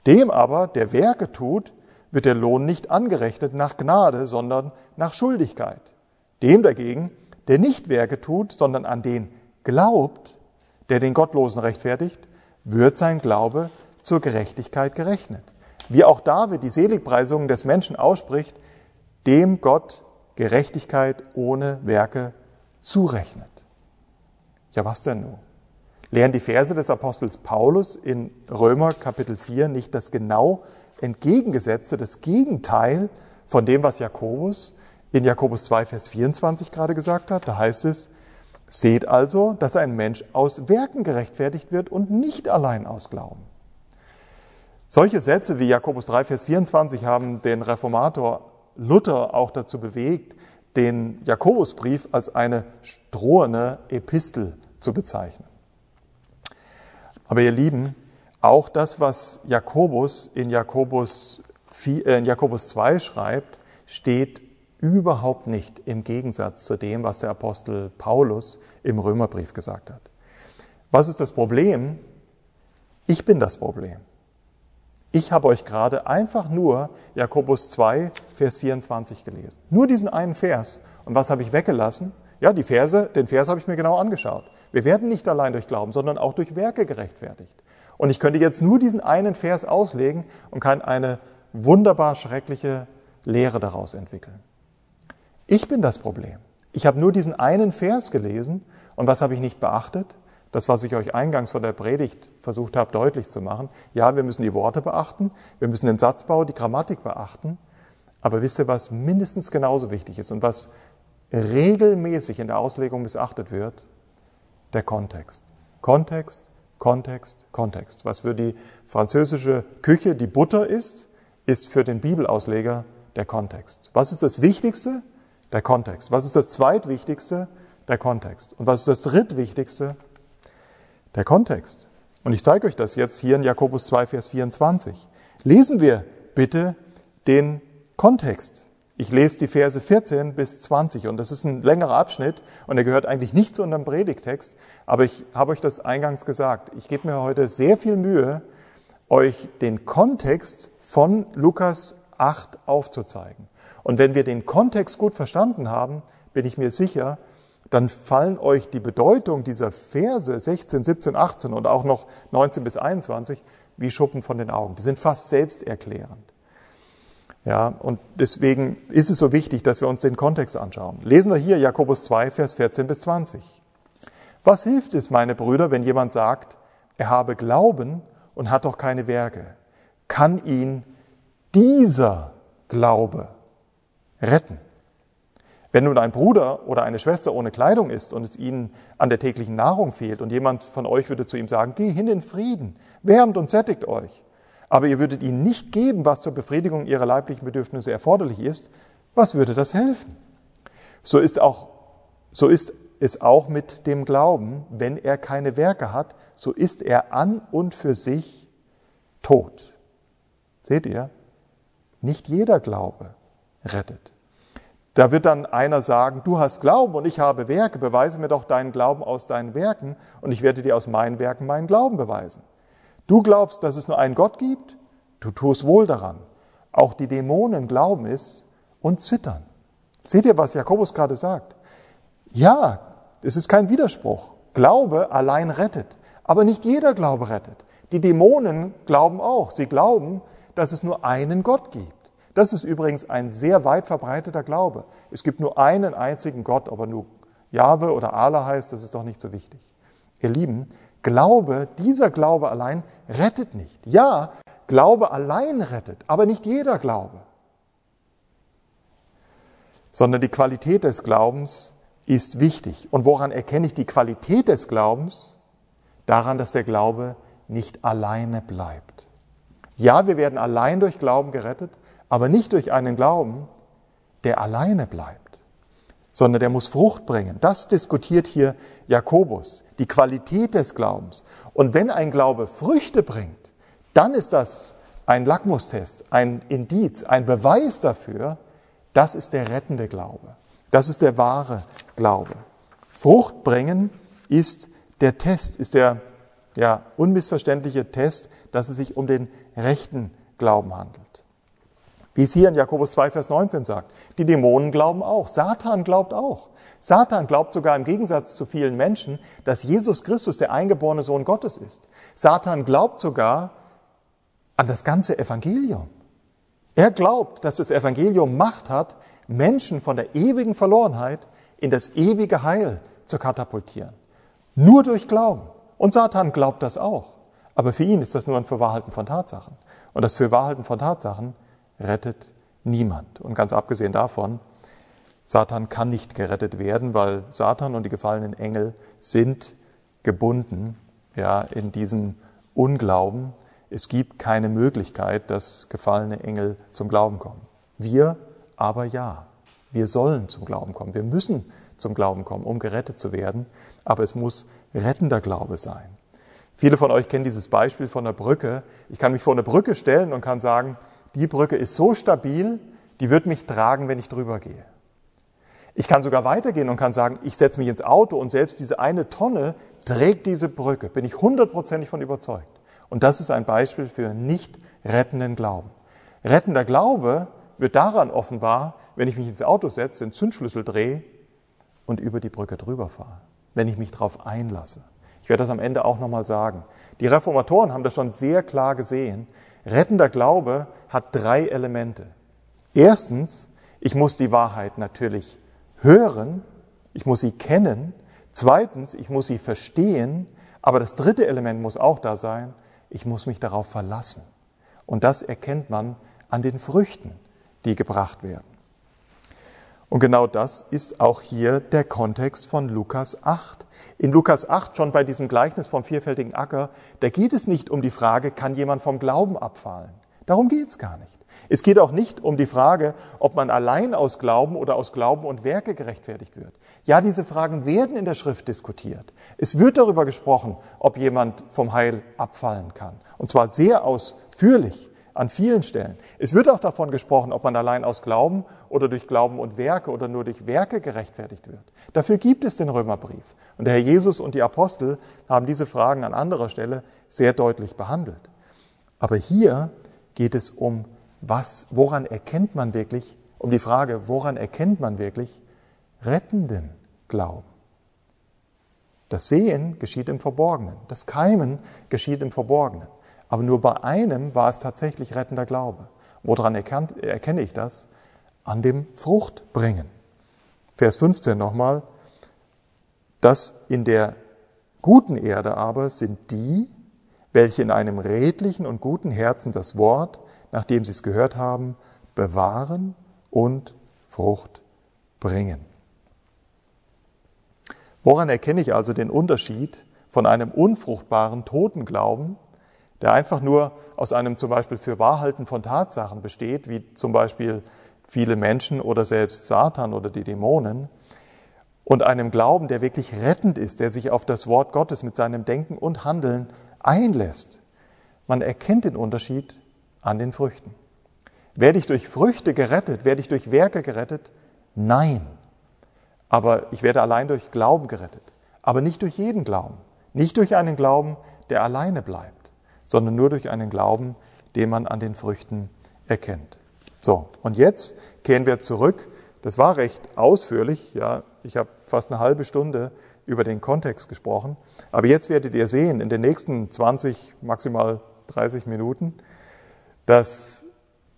Dem aber, der Werke tut, wird der Lohn nicht angerechnet nach Gnade, sondern nach Schuldigkeit. Dem dagegen, der nicht Werke tut, sondern an den glaubt, der den Gottlosen rechtfertigt, wird sein Glaube zur Gerechtigkeit gerechnet. Wie auch David die Seligpreisungen des Menschen ausspricht, dem Gott Gerechtigkeit ohne Werke zurechnet. Ja, was denn nun? Lehren die Verse des Apostels Paulus in Römer Kapitel 4 nicht das genau entgegengesetzte, das Gegenteil von dem, was Jakobus in Jakobus 2, Vers 24 gerade gesagt hat? Da heißt es, seht also, dass ein Mensch aus Werken gerechtfertigt wird und nicht allein aus Glauben. Solche Sätze wie Jakobus 3, Vers 24 haben den Reformator Luther auch dazu bewegt, den Jakobusbrief als eine strohene Epistel zu bezeichnen. Aber ihr Lieben, auch das, was Jakobus in Jakobus, 4, äh, in Jakobus 2 schreibt, steht überhaupt nicht im Gegensatz zu dem, was der Apostel Paulus im Römerbrief gesagt hat. Was ist das Problem? Ich bin das Problem. Ich habe euch gerade einfach nur Jakobus 2, Vers 24 gelesen. Nur diesen einen Vers. Und was habe ich weggelassen? Ja, die Verse, den Vers habe ich mir genau angeschaut. Wir werden nicht allein durch Glauben, sondern auch durch Werke gerechtfertigt. Und ich könnte jetzt nur diesen einen Vers auslegen und kann eine wunderbar schreckliche Lehre daraus entwickeln. Ich bin das Problem. Ich habe nur diesen einen Vers gelesen und was habe ich nicht beachtet? Das, was ich euch eingangs von der Predigt versucht habe deutlich zu machen. Ja, wir müssen die Worte beachten, wir müssen den Satzbau, die Grammatik beachten. Aber wisst ihr, was mindestens genauso wichtig ist und was regelmäßig in der Auslegung missachtet wird? Der Kontext. Kontext, Kontext, Kontext. Was für die französische Küche die Butter ist, ist für den Bibelausleger der Kontext. Was ist das Wichtigste? Der Kontext. Was ist das Zweitwichtigste? Der Kontext. Und was ist das Drittwichtigste? Der Kontext. Und ich zeige euch das jetzt hier in Jakobus 2, Vers 24. Lesen wir bitte den Kontext. Ich lese die Verse 14 bis 20 und das ist ein längerer Abschnitt und er gehört eigentlich nicht zu unserem Predigtext, aber ich habe euch das eingangs gesagt. Ich gebe mir heute sehr viel Mühe, euch den Kontext von Lukas 8 aufzuzeigen. Und wenn wir den Kontext gut verstanden haben, bin ich mir sicher, dann fallen euch die Bedeutung dieser Verse 16, 17, 18 und auch noch 19 bis 21 wie Schuppen von den Augen. Die sind fast selbsterklärend. Ja, und deswegen ist es so wichtig, dass wir uns den Kontext anschauen. Lesen wir hier Jakobus 2, Vers 14 bis 20. Was hilft es, meine Brüder, wenn jemand sagt, er habe Glauben und hat doch keine Werke? Kann ihn dieser Glaube retten? Wenn nun ein Bruder oder eine Schwester ohne Kleidung ist und es ihnen an der täglichen Nahrung fehlt und jemand von euch würde zu ihm sagen, geh hin in Frieden, wärmt und sättigt euch, aber ihr würdet ihnen nicht geben, was zur Befriedigung ihrer leiblichen Bedürfnisse erforderlich ist, was würde das helfen? So ist, auch, so ist es auch mit dem Glauben, wenn er keine Werke hat, so ist er an und für sich tot. Seht ihr? Nicht jeder Glaube rettet. Da wird dann einer sagen, du hast Glauben und ich habe Werke, beweise mir doch deinen Glauben aus deinen Werken und ich werde dir aus meinen Werken meinen Glauben beweisen. Du glaubst, dass es nur einen Gott gibt? Du tust wohl daran. Auch die Dämonen glauben es und zittern. Seht ihr, was Jakobus gerade sagt? Ja, es ist kein Widerspruch. Glaube allein rettet. Aber nicht jeder Glaube rettet. Die Dämonen glauben auch. Sie glauben, dass es nur einen Gott gibt. Das ist übrigens ein sehr weit verbreiteter Glaube. Es gibt nur einen einzigen Gott, ob er nur Jahwe oder Allah heißt, das ist doch nicht so wichtig. Ihr Lieben, Glaube, dieser Glaube allein rettet nicht. Ja, Glaube allein rettet, aber nicht jeder Glaube. Sondern die Qualität des Glaubens ist wichtig. Und woran erkenne ich die Qualität des Glaubens? Daran, dass der Glaube nicht alleine bleibt. Ja, wir werden allein durch Glauben gerettet, aber nicht durch einen Glauben, der alleine bleibt, sondern der muss Frucht bringen. Das diskutiert hier Jakobus, die Qualität des Glaubens. Und wenn ein Glaube Früchte bringt, dann ist das ein Lackmustest, ein Indiz, ein Beweis dafür, das ist der rettende Glaube. Das ist der wahre Glaube. Frucht bringen ist der Test, ist der ja, unmissverständliche Test, dass es sich um den rechten Glauben handelt. Wie es hier in Jakobus 2, Vers 19 sagt. Die Dämonen glauben auch. Satan glaubt auch. Satan glaubt sogar im Gegensatz zu vielen Menschen, dass Jesus Christus der eingeborene Sohn Gottes ist. Satan glaubt sogar an das ganze Evangelium. Er glaubt, dass das Evangelium Macht hat, Menschen von der ewigen Verlorenheit in das ewige Heil zu katapultieren. Nur durch Glauben. Und Satan glaubt das auch. Aber für ihn ist das nur ein Verwahrhalten von Tatsachen. Und das Verwahrhalten von Tatsachen rettet niemand. Und ganz abgesehen davon, Satan kann nicht gerettet werden, weil Satan und die gefallenen Engel sind gebunden ja, in diesem Unglauben. Es gibt keine Möglichkeit, dass gefallene Engel zum Glauben kommen. Wir aber ja. Wir sollen zum Glauben kommen. Wir müssen zum Glauben kommen, um gerettet zu werden. Aber es muss rettender Glaube sein. Viele von euch kennen dieses Beispiel von der Brücke. Ich kann mich vor eine Brücke stellen und kann sagen, die Brücke ist so stabil, die wird mich tragen, wenn ich drüber gehe. Ich kann sogar weitergehen und kann sagen, ich setze mich ins Auto und selbst diese eine Tonne trägt diese Brücke. Bin ich hundertprozentig von überzeugt. Und das ist ein Beispiel für nicht rettenden Glauben. Rettender Glaube wird daran offenbar, wenn ich mich ins Auto setze, den Zündschlüssel drehe und über die Brücke drüber fahre. Wenn ich mich darauf einlasse. Ich werde das am Ende auch nochmal sagen. Die Reformatoren haben das schon sehr klar gesehen. Rettender Glaube hat drei Elemente. Erstens, ich muss die Wahrheit natürlich hören, ich muss sie kennen. Zweitens, ich muss sie verstehen. Aber das dritte Element muss auch da sein, ich muss mich darauf verlassen. Und das erkennt man an den Früchten, die gebracht werden. Und genau das ist auch hier der Kontext von Lukas 8. In Lukas 8, schon bei diesem Gleichnis vom vierfältigen Acker, da geht es nicht um die Frage, kann jemand vom Glauben abfallen? Darum geht es gar nicht. Es geht auch nicht um die Frage, ob man allein aus Glauben oder aus Glauben und Werke gerechtfertigt wird. Ja, diese Fragen werden in der Schrift diskutiert. Es wird darüber gesprochen, ob jemand vom Heil abfallen kann. Und zwar sehr ausführlich an vielen Stellen. Es wird auch davon gesprochen, ob man allein aus Glauben oder durch Glauben und Werke oder nur durch Werke gerechtfertigt wird. Dafür gibt es den Römerbrief. Und der Herr Jesus und die Apostel haben diese Fragen an anderer Stelle sehr deutlich behandelt. Aber hier geht es um was, woran erkennt man wirklich, um die Frage, woran erkennt man wirklich rettenden Glauben? Das Sehen geschieht im Verborgenen, das Keimen geschieht im Verborgenen. Aber nur bei einem war es tatsächlich rettender Glaube. Woran erkenne ich das? An dem Fruchtbringen. Vers 15 nochmal. Das in der guten Erde aber sind die, welche in einem redlichen und guten Herzen das Wort, nachdem sie es gehört haben, bewahren und Frucht bringen. Woran erkenne ich also den Unterschied von einem unfruchtbaren, toten Glauben der einfach nur aus einem zum Beispiel für Wahrhalten von Tatsachen besteht, wie zum Beispiel viele Menschen oder selbst Satan oder die Dämonen, und einem Glauben, der wirklich rettend ist, der sich auf das Wort Gottes mit seinem Denken und Handeln einlässt. Man erkennt den Unterschied an den Früchten. Werde ich durch Früchte gerettet? Werde ich durch Werke gerettet? Nein. Aber ich werde allein durch Glauben gerettet. Aber nicht durch jeden Glauben. Nicht durch einen Glauben, der alleine bleibt sondern nur durch einen Glauben, den man an den Früchten erkennt. So, und jetzt kehren wir zurück. Das war recht ausführlich, ja, ich habe fast eine halbe Stunde über den Kontext gesprochen, aber jetzt werdet ihr sehen, in den nächsten 20, maximal 30 Minuten, dass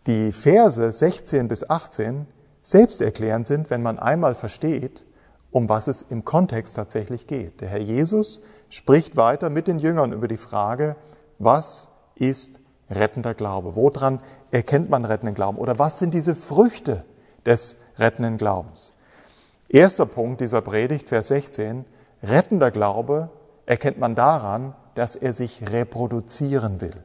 die Verse 16 bis 18 selbsterklärend sind, wenn man einmal versteht, um was es im Kontext tatsächlich geht. Der Herr Jesus spricht weiter mit den Jüngern über die Frage, was ist rettender Glaube? Woran erkennt man rettenden Glauben? Oder was sind diese Früchte des rettenden Glaubens? Erster Punkt dieser Predigt, Vers 16. Rettender Glaube erkennt man daran, dass er sich reproduzieren will.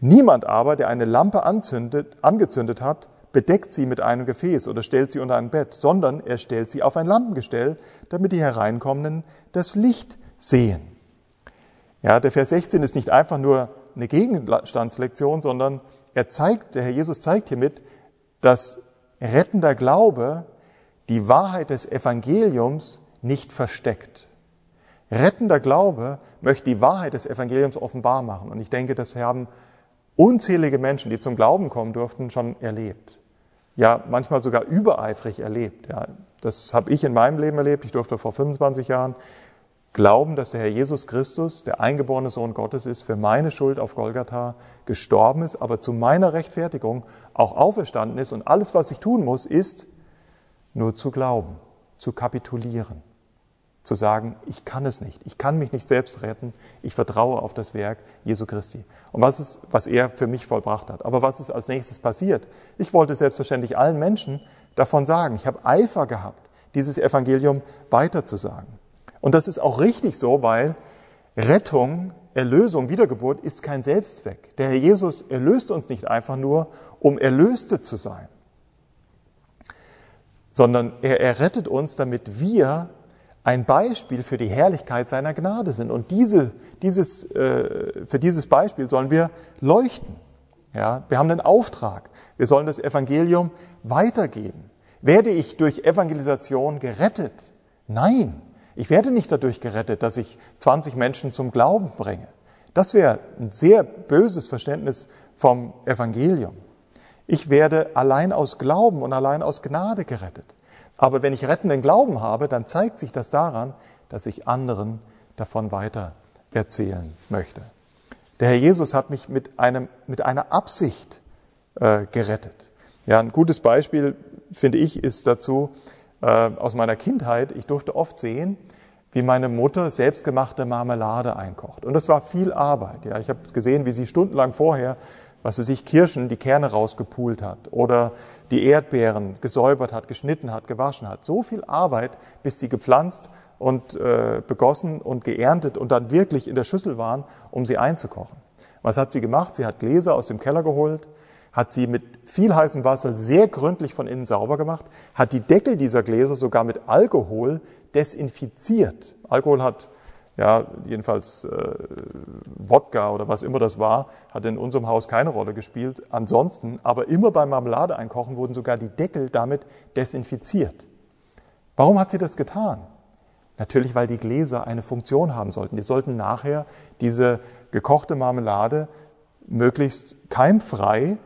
Niemand aber, der eine Lampe anzündet, angezündet hat, bedeckt sie mit einem Gefäß oder stellt sie unter ein Bett, sondern er stellt sie auf ein Lampengestell, damit die Hereinkommenden das Licht sehen. Ja, der Vers 16 ist nicht einfach nur eine Gegenstandslektion, sondern er zeigt, der Herr Jesus zeigt hiermit, dass rettender Glaube die Wahrheit des Evangeliums nicht versteckt. Rettender Glaube möchte die Wahrheit des Evangeliums offenbar machen. Und ich denke, das haben unzählige Menschen, die zum Glauben kommen durften, schon erlebt. Ja, manchmal sogar übereifrig erlebt. Ja, das habe ich in meinem Leben erlebt. Ich durfte vor 25 Jahren glauben, dass der Herr Jesus Christus, der eingeborene Sohn Gottes ist, für meine Schuld auf Golgatha gestorben ist, aber zu meiner Rechtfertigung auch auferstanden ist. Und alles, was ich tun muss, ist nur zu glauben, zu kapitulieren, zu sagen, ich kann es nicht, ich kann mich nicht selbst retten, ich vertraue auf das Werk Jesu Christi. Und was ist, was er für mich vollbracht hat. Aber was ist als nächstes passiert? Ich wollte selbstverständlich allen Menschen davon sagen. Ich habe Eifer gehabt, dieses Evangelium weiterzusagen. Und das ist auch richtig so, weil Rettung, Erlösung, Wiedergeburt ist kein Selbstzweck. Der Herr Jesus erlöst uns nicht einfach nur, um Erlöste zu sein, sondern er errettet uns, damit wir ein Beispiel für die Herrlichkeit seiner Gnade sind. Und diese, dieses, äh, für dieses Beispiel sollen wir leuchten. Ja, wir haben einen Auftrag. Wir sollen das Evangelium weitergeben. Werde ich durch Evangelisation gerettet? Nein. Ich werde nicht dadurch gerettet, dass ich 20 Menschen zum Glauben bringe. Das wäre ein sehr böses Verständnis vom Evangelium. Ich werde allein aus Glauben und allein aus Gnade gerettet. Aber wenn ich rettenden Glauben habe, dann zeigt sich das daran, dass ich anderen davon weiter erzählen möchte. Der Herr Jesus hat mich mit, einem, mit einer Absicht äh, gerettet. Ja, ein gutes Beispiel, finde ich, ist dazu äh, aus meiner Kindheit. Ich durfte oft sehen, wie meine Mutter selbstgemachte Marmelade einkocht. Und das war viel Arbeit. Ja. Ich habe gesehen, wie sie stundenlang vorher, was sie sich Kirschen, die Kerne rausgepult hat oder die Erdbeeren gesäubert hat, geschnitten hat, gewaschen hat. So viel Arbeit, bis sie gepflanzt und äh, begossen und geerntet und dann wirklich in der Schüssel waren, um sie einzukochen. Was hat sie gemacht? Sie hat Gläser aus dem Keller geholt, hat sie mit viel heißem Wasser sehr gründlich von innen sauber gemacht, hat die Deckel dieser Gläser sogar mit Alkohol desinfiziert. Alkohol hat, ja, jedenfalls äh, Wodka oder was immer das war, hat in unserem Haus keine Rolle gespielt. Ansonsten, aber immer beim Marmelade einkochen wurden sogar die Deckel damit desinfiziert. Warum hat sie das getan? Natürlich, weil die Gläser eine Funktion haben sollten. Die sollten nachher diese gekochte Marmelade möglichst keimfrei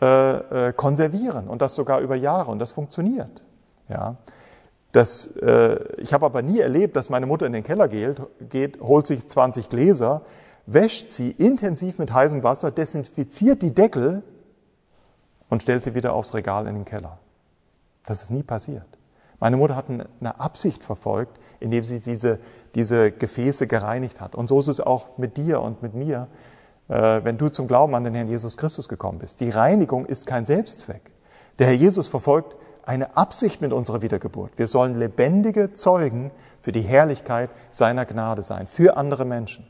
äh, äh, konservieren und das sogar über Jahre und das funktioniert. Ja. Das, äh, ich habe aber nie erlebt, dass meine Mutter in den Keller geht, geht, holt sich 20 Gläser, wäscht sie intensiv mit heißem Wasser, desinfiziert die Deckel und stellt sie wieder aufs Regal in den Keller. Das ist nie passiert. Meine Mutter hat eine Absicht verfolgt, indem sie diese, diese Gefäße gereinigt hat. Und so ist es auch mit dir und mit mir. Äh, wenn du zum Glauben an den Herrn Jesus Christus gekommen bist. Die Reinigung ist kein Selbstzweck. Der Herr Jesus verfolgt eine Absicht mit unserer Wiedergeburt. Wir sollen lebendige Zeugen für die Herrlichkeit seiner Gnade sein, für andere Menschen.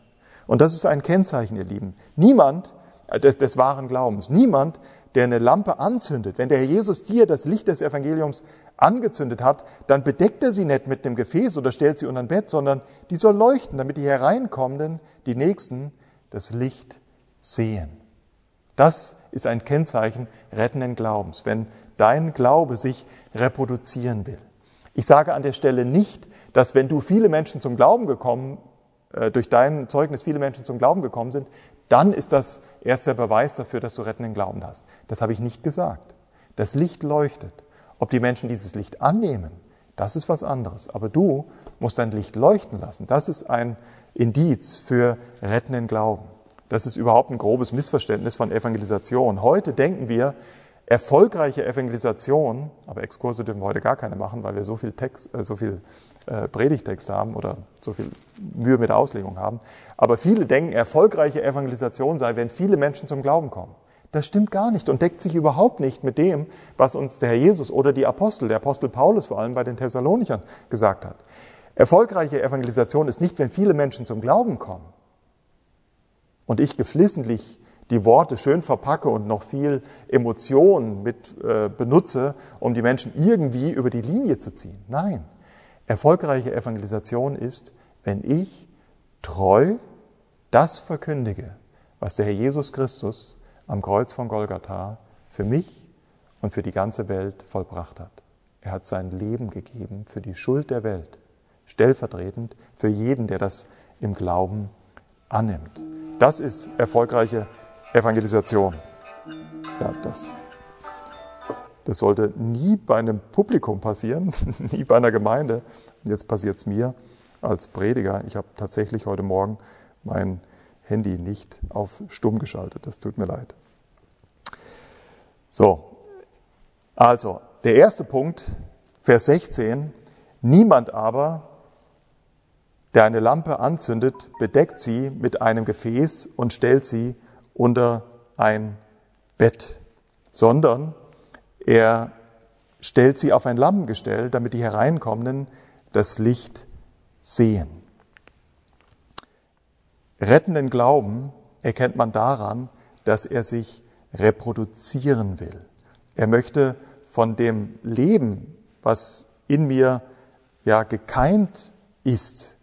Und das ist ein Kennzeichen, ihr Lieben. Niemand äh, des, des wahren Glaubens, niemand, der eine Lampe anzündet, wenn der Herr Jesus dir das Licht des Evangeliums angezündet hat, dann bedeckt er sie nicht mit einem Gefäß oder stellt sie unter ein Bett, sondern die soll leuchten, damit die Hereinkommenden, die Nächsten, das Licht sehen. Das ist ein Kennzeichen rettenden Glaubens, wenn dein Glaube sich reproduzieren will. Ich sage an der Stelle nicht, dass wenn du viele Menschen zum Glauben gekommen, äh, durch dein Zeugnis viele Menschen zum Glauben gekommen sind, dann ist das erst der Beweis dafür, dass du rettenden Glauben hast. Das habe ich nicht gesagt. Das Licht leuchtet. Ob die Menschen dieses Licht annehmen, das ist was anderes. Aber du musst dein Licht leuchten lassen. Das ist ein Indiz für rettenden Glauben. Das ist überhaupt ein grobes Missverständnis von Evangelisation. Heute denken wir, erfolgreiche Evangelisation, aber Exkurse dürfen wir heute gar keine machen, weil wir so viel Text, äh, so viel äh, Predigtext haben oder so viel Mühe mit der Auslegung haben. Aber viele denken, erfolgreiche Evangelisation sei, wenn viele Menschen zum Glauben kommen. Das stimmt gar nicht und deckt sich überhaupt nicht mit dem, was uns der Herr Jesus oder die Apostel, der Apostel Paulus vor allem bei den Thessalonichern gesagt hat. Erfolgreiche Evangelisation ist nicht, wenn viele Menschen zum Glauben kommen und ich geflissentlich die Worte schön verpacke und noch viel Emotion mit äh, benutze, um die Menschen irgendwie über die Linie zu ziehen. Nein, erfolgreiche Evangelisation ist, wenn ich treu das verkündige, was der Herr Jesus Christus am Kreuz von Golgatha für mich und für die ganze Welt vollbracht hat. Er hat sein Leben gegeben für die Schuld der Welt, stellvertretend für jeden, der das im Glauben annimmt. Das ist erfolgreiche Evangelisation. Ja, das, das sollte nie bei einem Publikum passieren, nie bei einer Gemeinde. Und jetzt passiert es mir als Prediger. Ich habe tatsächlich heute Morgen mein Handy nicht auf stumm geschaltet. Das tut mir leid. So, also der erste Punkt, Vers 16. Niemand aber, der eine Lampe anzündet, bedeckt sie mit einem Gefäß und stellt sie unter ein Bett, sondern er stellt sie auf ein Lammengestell, damit die Hereinkommenden das Licht sehen. Rettenden Glauben erkennt man daran, dass er sich reproduzieren will. Er möchte von dem Leben, was in mir ja gekeimt ist,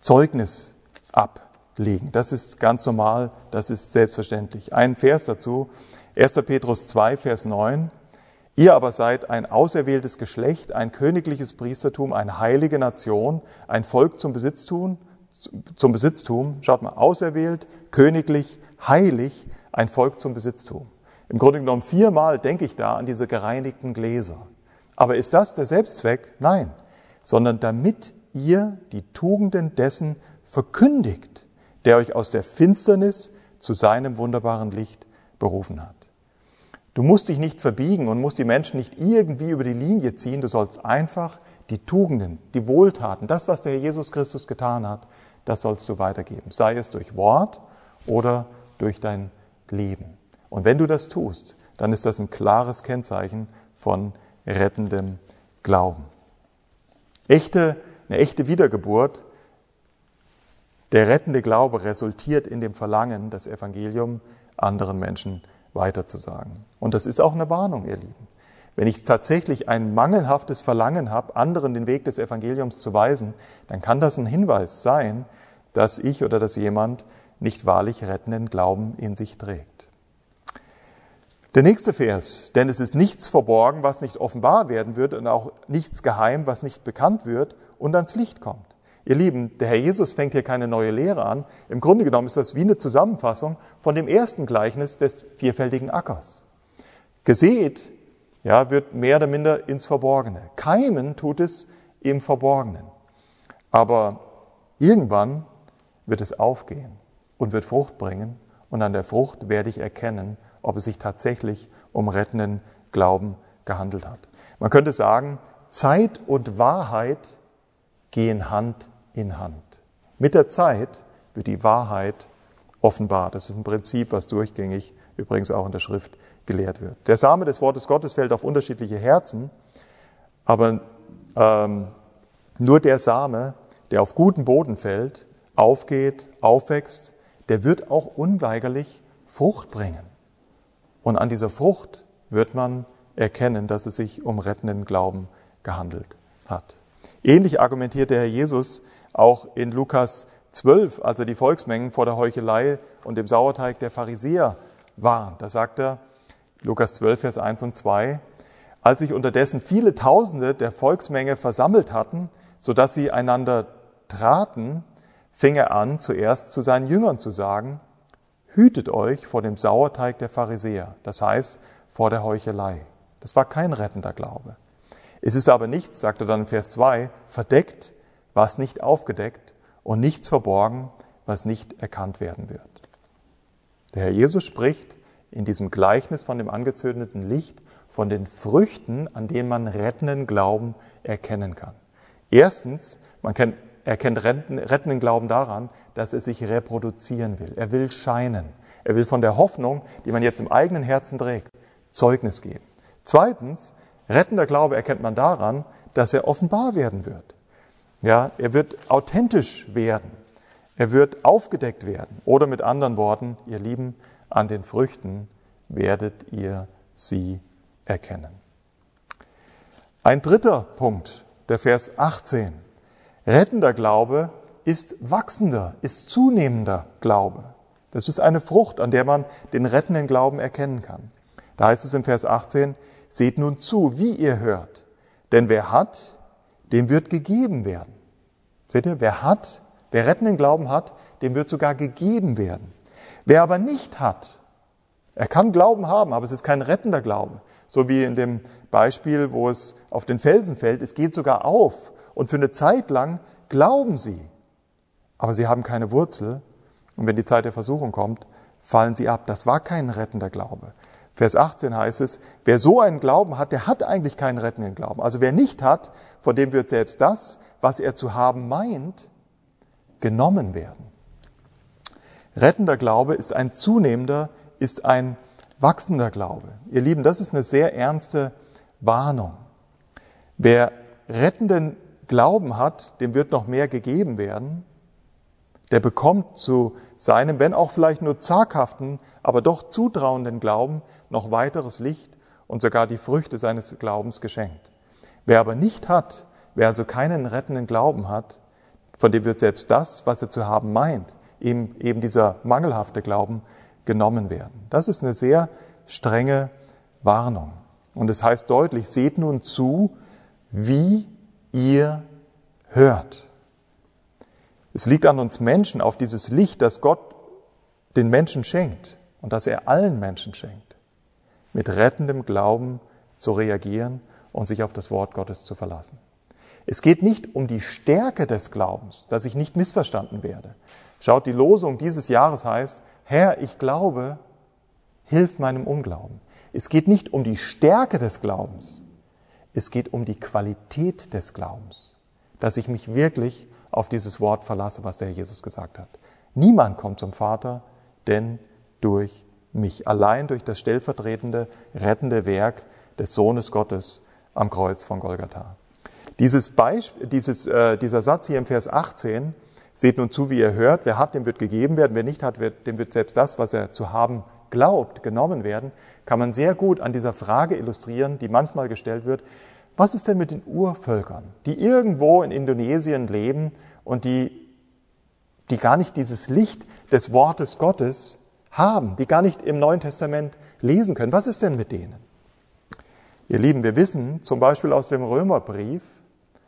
Zeugnis ablegen. Das ist ganz normal, das ist selbstverständlich. Ein Vers dazu, 1. Petrus 2, Vers 9. Ihr aber seid ein auserwähltes Geschlecht, ein königliches Priestertum, eine heilige Nation, ein Volk zum Besitztum, zum Besitztum, schaut mal, auserwählt, königlich, heilig, ein Volk zum Besitztum. Im Grunde genommen viermal denke ich da an diese gereinigten Gläser. Aber ist das der Selbstzweck? Nein, sondern damit ihr die Tugenden dessen verkündigt, der euch aus der Finsternis zu seinem wunderbaren Licht berufen hat. Du musst dich nicht verbiegen und musst die Menschen nicht irgendwie über die Linie ziehen. Du sollst einfach die Tugenden, die Wohltaten, das, was der Herr Jesus Christus getan hat, das sollst du weitergeben. Sei es durch Wort oder durch dein Leben. Und wenn du das tust, dann ist das ein klares Kennzeichen von rettendem Glauben. Echte, eine echte Wiedergeburt, der rettende Glaube resultiert in dem Verlangen, das Evangelium anderen Menschen weiterzusagen. Und das ist auch eine Warnung, ihr Lieben. Wenn ich tatsächlich ein mangelhaftes Verlangen habe, anderen den Weg des Evangeliums zu weisen, dann kann das ein Hinweis sein, dass ich oder dass jemand nicht wahrlich rettenden Glauben in sich trägt. Der nächste Vers, denn es ist nichts verborgen, was nicht offenbar werden wird und auch nichts geheim, was nicht bekannt wird und ans Licht kommt. Ihr Lieben, der Herr Jesus fängt hier keine neue Lehre an. Im Grunde genommen ist das wie eine Zusammenfassung von dem ersten Gleichnis des vierfältigen Ackers. Gesät, ja, wird mehr oder minder ins Verborgene. Keimen tut es im Verborgenen. Aber irgendwann wird es aufgehen und wird Frucht bringen. Und an der Frucht werde ich erkennen, ob es sich tatsächlich um rettenden Glauben gehandelt hat. Man könnte sagen, Zeit und Wahrheit gehen Hand in Hand. Mit der Zeit wird die Wahrheit offenbar. Das ist ein Prinzip, was durchgängig übrigens auch in der Schrift gelehrt wird. Der Same des Wortes Gottes fällt auf unterschiedliche Herzen, aber ähm, nur der Same, der auf guten Boden fällt, aufgeht, aufwächst, der wird auch unweigerlich Frucht bringen. Und an dieser Frucht wird man erkennen, dass es sich um rettenden Glauben gehandelt hat. Ähnlich argumentiert der Herr Jesus auch in Lukas 12, als er die Volksmengen vor der Heuchelei und dem Sauerteig der Pharisäer warnt. Da sagt er, Lukas 12, Vers 1 und 2, als sich unterdessen viele Tausende der Volksmenge versammelt hatten, so dass sie einander traten, fing er an, zuerst zu seinen Jüngern zu sagen, hütet euch vor dem Sauerteig der Pharisäer, das heißt vor der Heuchelei. Das war kein rettender Glaube. Es ist aber nichts, sagt er dann in Vers 2, verdeckt, was nicht aufgedeckt und nichts verborgen, was nicht erkannt werden wird. Der Herr Jesus spricht in diesem Gleichnis von dem angezündeten Licht von den Früchten, an denen man rettenden Glauben erkennen kann. Erstens, man kennt, erkennt rettenden Glauben daran, dass er sich reproduzieren will. Er will scheinen. Er will von der Hoffnung, die man jetzt im eigenen Herzen trägt, Zeugnis geben. Zweitens, rettender Glaube erkennt man daran, dass er offenbar werden wird. Ja, er wird authentisch werden. Er wird aufgedeckt werden. Oder mit anderen Worten, ihr Lieben, an den Früchten werdet ihr sie erkennen. Ein dritter Punkt, der Vers 18. Rettender Glaube ist wachsender, ist zunehmender Glaube. Das ist eine Frucht, an der man den rettenden Glauben erkennen kann. Da heißt es im Vers 18, seht nun zu, wie ihr hört. Denn wer hat, dem wird gegeben werden. Seht ihr, wer hat, wer rettenden Glauben hat, dem wird sogar gegeben werden. Wer aber nicht hat, Er kann Glauben haben, aber es ist kein rettender Glaube. So wie in dem Beispiel, wo es auf den Felsen fällt. Es geht sogar auf. Und für eine Zeit lang glauben sie. Aber sie haben keine Wurzel. Und wenn die Zeit der Versuchung kommt, fallen sie ab. Das war kein rettender Glaube. Vers 18 heißt es, wer so einen Glauben hat, der hat eigentlich keinen rettenden Glauben. Also wer nicht hat, von dem wird selbst das, was er zu haben meint, genommen werden. Rettender Glaube ist ein zunehmender, ist ein wachsender Glaube. Ihr Lieben, das ist eine sehr ernste Warnung. Wer rettenden Glauben hat, dem wird noch mehr gegeben werden. Der bekommt zu seinem, wenn auch vielleicht nur zaghaften, aber doch zutrauenden Glauben noch weiteres Licht und sogar die Früchte seines Glaubens geschenkt. Wer aber nicht hat, wer also keinen rettenden Glauben hat, von dem wird selbst das, was er zu haben meint, eben, eben dieser mangelhafte Glauben, genommen werden. Das ist eine sehr strenge Warnung. Und es heißt deutlich, seht nun zu, wie ihr hört. Es liegt an uns Menschen, auf dieses Licht, das Gott den Menschen schenkt und das er allen Menschen schenkt, mit rettendem Glauben zu reagieren und sich auf das Wort Gottes zu verlassen. Es geht nicht um die Stärke des Glaubens, dass ich nicht missverstanden werde. Schaut, die Losung dieses Jahres heißt, Herr, ich glaube, hilf meinem Unglauben. Es geht nicht um die Stärke des Glaubens, es geht um die Qualität des Glaubens, dass ich mich wirklich auf dieses Wort verlasse, was der Herr Jesus gesagt hat. Niemand kommt zum Vater, denn durch mich, allein durch das stellvertretende, rettende Werk des Sohnes Gottes am Kreuz von Golgatha. Dieses Beispiel, dieses, äh, dieser Satz hier im Vers 18 Seht nun zu, wie ihr hört. Wer hat, dem wird gegeben werden. Wer nicht hat, wird, dem wird selbst das, was er zu haben glaubt, genommen werden. Kann man sehr gut an dieser Frage illustrieren, die manchmal gestellt wird. Was ist denn mit den Urvölkern, die irgendwo in Indonesien leben und die, die gar nicht dieses Licht des Wortes Gottes haben, die gar nicht im Neuen Testament lesen können? Was ist denn mit denen? Ihr Lieben, wir wissen zum Beispiel aus dem Römerbrief,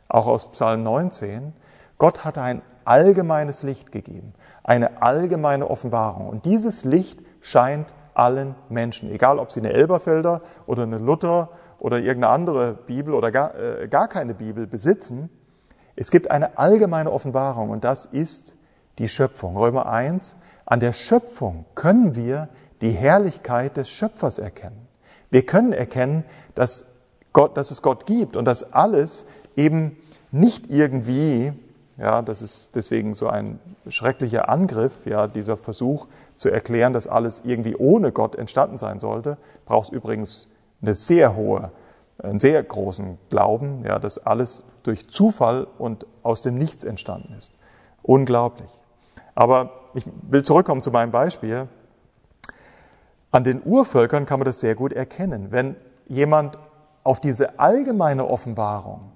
auch aus Psalm 19, Gott hatte ein allgemeines Licht gegeben, eine allgemeine Offenbarung. Und dieses Licht scheint allen Menschen, egal ob sie eine Elberfelder oder eine Luther oder irgendeine andere Bibel oder gar, äh, gar keine Bibel besitzen. Es gibt eine allgemeine Offenbarung und das ist die Schöpfung. Römer 1, an der Schöpfung können wir die Herrlichkeit des Schöpfers erkennen. Wir können erkennen, dass, Gott, dass es Gott gibt und dass alles eben nicht irgendwie ja, das ist deswegen so ein schrecklicher Angriff, ja, dieser Versuch zu erklären, dass alles irgendwie ohne Gott entstanden sein sollte. Braucht übrigens eine sehr hohe, einen sehr großen Glauben, ja, dass alles durch Zufall und aus dem Nichts entstanden ist. Unglaublich. Aber ich will zurückkommen zu meinem Beispiel. An den Urvölkern kann man das sehr gut erkennen. Wenn jemand auf diese allgemeine Offenbarung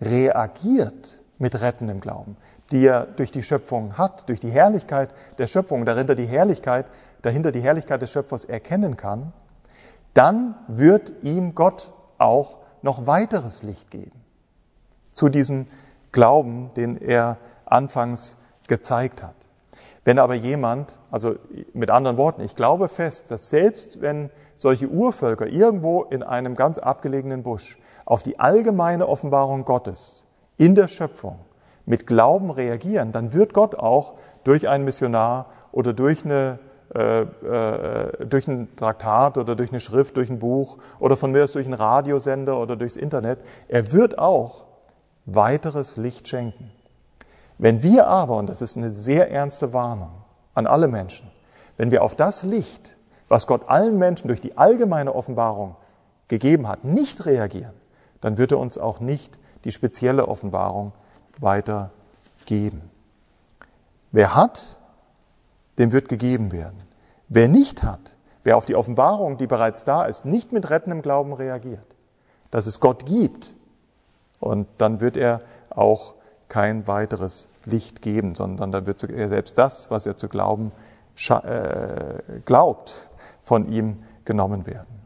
reagiert, mit rettendem Glauben, die er durch die Schöpfung hat, durch die Herrlichkeit der Schöpfung, dahinter die Herrlichkeit, dahinter die Herrlichkeit des Schöpfers erkennen kann, dann wird ihm Gott auch noch weiteres Licht geben zu diesem Glauben, den er anfangs gezeigt hat. Wenn aber jemand, also mit anderen Worten, ich glaube fest, dass selbst wenn solche Urvölker irgendwo in einem ganz abgelegenen Busch auf die allgemeine Offenbarung Gottes in der Schöpfung mit Glauben reagieren, dann wird Gott auch durch einen Missionar oder durch, eine, durch ein Traktat oder durch eine Schrift, durch ein Buch oder von mir aus durch einen Radiosender oder durchs Internet, er wird auch weiteres Licht schenken. Wenn wir aber, und das ist eine sehr ernste Warnung an alle Menschen, wenn wir auf das Licht, was Gott allen Menschen durch die allgemeine Offenbarung gegeben hat, nicht reagieren, dann wird er uns auch nicht die spezielle Offenbarung weitergeben. Wer hat, dem wird gegeben werden. Wer nicht hat, wer auf die Offenbarung, die bereits da ist, nicht mit rettendem Glauben reagiert, dass es Gott gibt, und dann wird er auch kein weiteres Licht geben, sondern dann wird er selbst das, was er zu glauben äh, glaubt, von ihm genommen werden.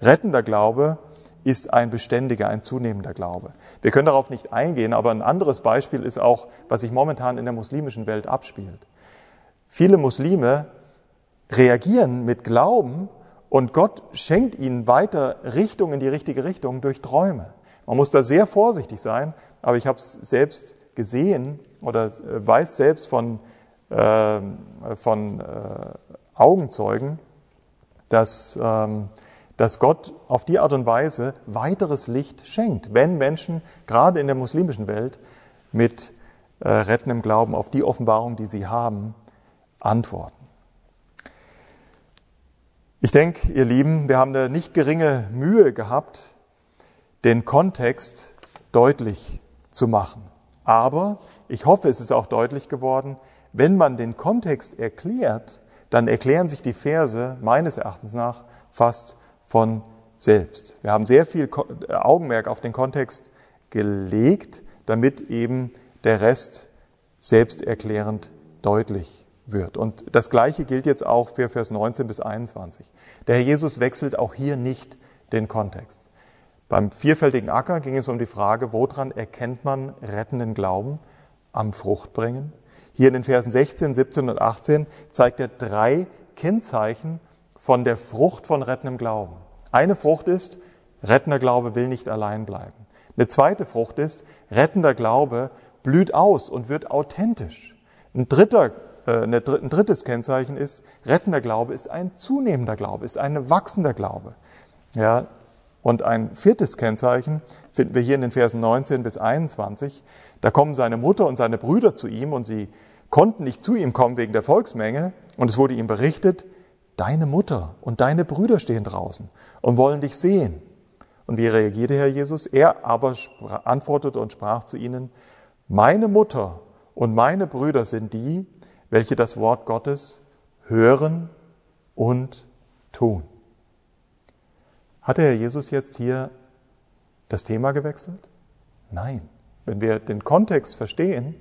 Rettender Glaube ist ein beständiger, ein zunehmender Glaube. Wir können darauf nicht eingehen, aber ein anderes Beispiel ist auch, was sich momentan in der muslimischen Welt abspielt. Viele Muslime reagieren mit Glauben und Gott schenkt ihnen weiter Richtung in die richtige Richtung durch Träume. Man muss da sehr vorsichtig sein, aber ich habe es selbst gesehen oder weiß selbst von, äh, von äh, Augenzeugen, dass, ähm, dass Gott auf die Art und Weise weiteres Licht schenkt, wenn Menschen gerade in der muslimischen Welt mit äh, rettendem Glauben auf die Offenbarung, die sie haben, antworten. Ich denke, ihr Lieben, wir haben eine nicht geringe Mühe gehabt, den Kontext deutlich zu machen. Aber ich hoffe, es ist auch deutlich geworden, wenn man den Kontext erklärt, dann erklären sich die Verse meines Erachtens nach fast von selbst. Wir haben sehr viel Augenmerk auf den Kontext gelegt, damit eben der Rest selbsterklärend deutlich wird. Und das Gleiche gilt jetzt auch für Vers 19 bis 21. Der Herr Jesus wechselt auch hier nicht den Kontext. Beim vierfältigen Acker ging es um die Frage, woran erkennt man rettenden Glauben? Am Fruchtbringen. Hier in den Versen 16, 17 und 18 zeigt er drei Kennzeichen von der Frucht von rettendem Glauben. Eine Frucht ist, rettender Glaube will nicht allein bleiben. Eine zweite Frucht ist, rettender Glaube blüht aus und wird authentisch. Ein, dritter, äh, ein drittes Kennzeichen ist, rettender Glaube ist ein zunehmender Glaube, ist ein wachsender Glaube. Ja, und ein viertes Kennzeichen finden wir hier in den Versen 19 bis 21. Da kommen seine Mutter und seine Brüder zu ihm und sie konnten nicht zu ihm kommen wegen der Volksmenge. Und es wurde ihm berichtet, deine Mutter und deine Brüder stehen draußen und wollen dich sehen. Und wie reagierte Herr Jesus? Er aber antwortete und sprach zu ihnen, meine Mutter und meine Brüder sind die, welche das Wort Gottes hören und tun. Hat der Herr Jesus jetzt hier das Thema gewechselt? Nein. Wenn wir den Kontext verstehen,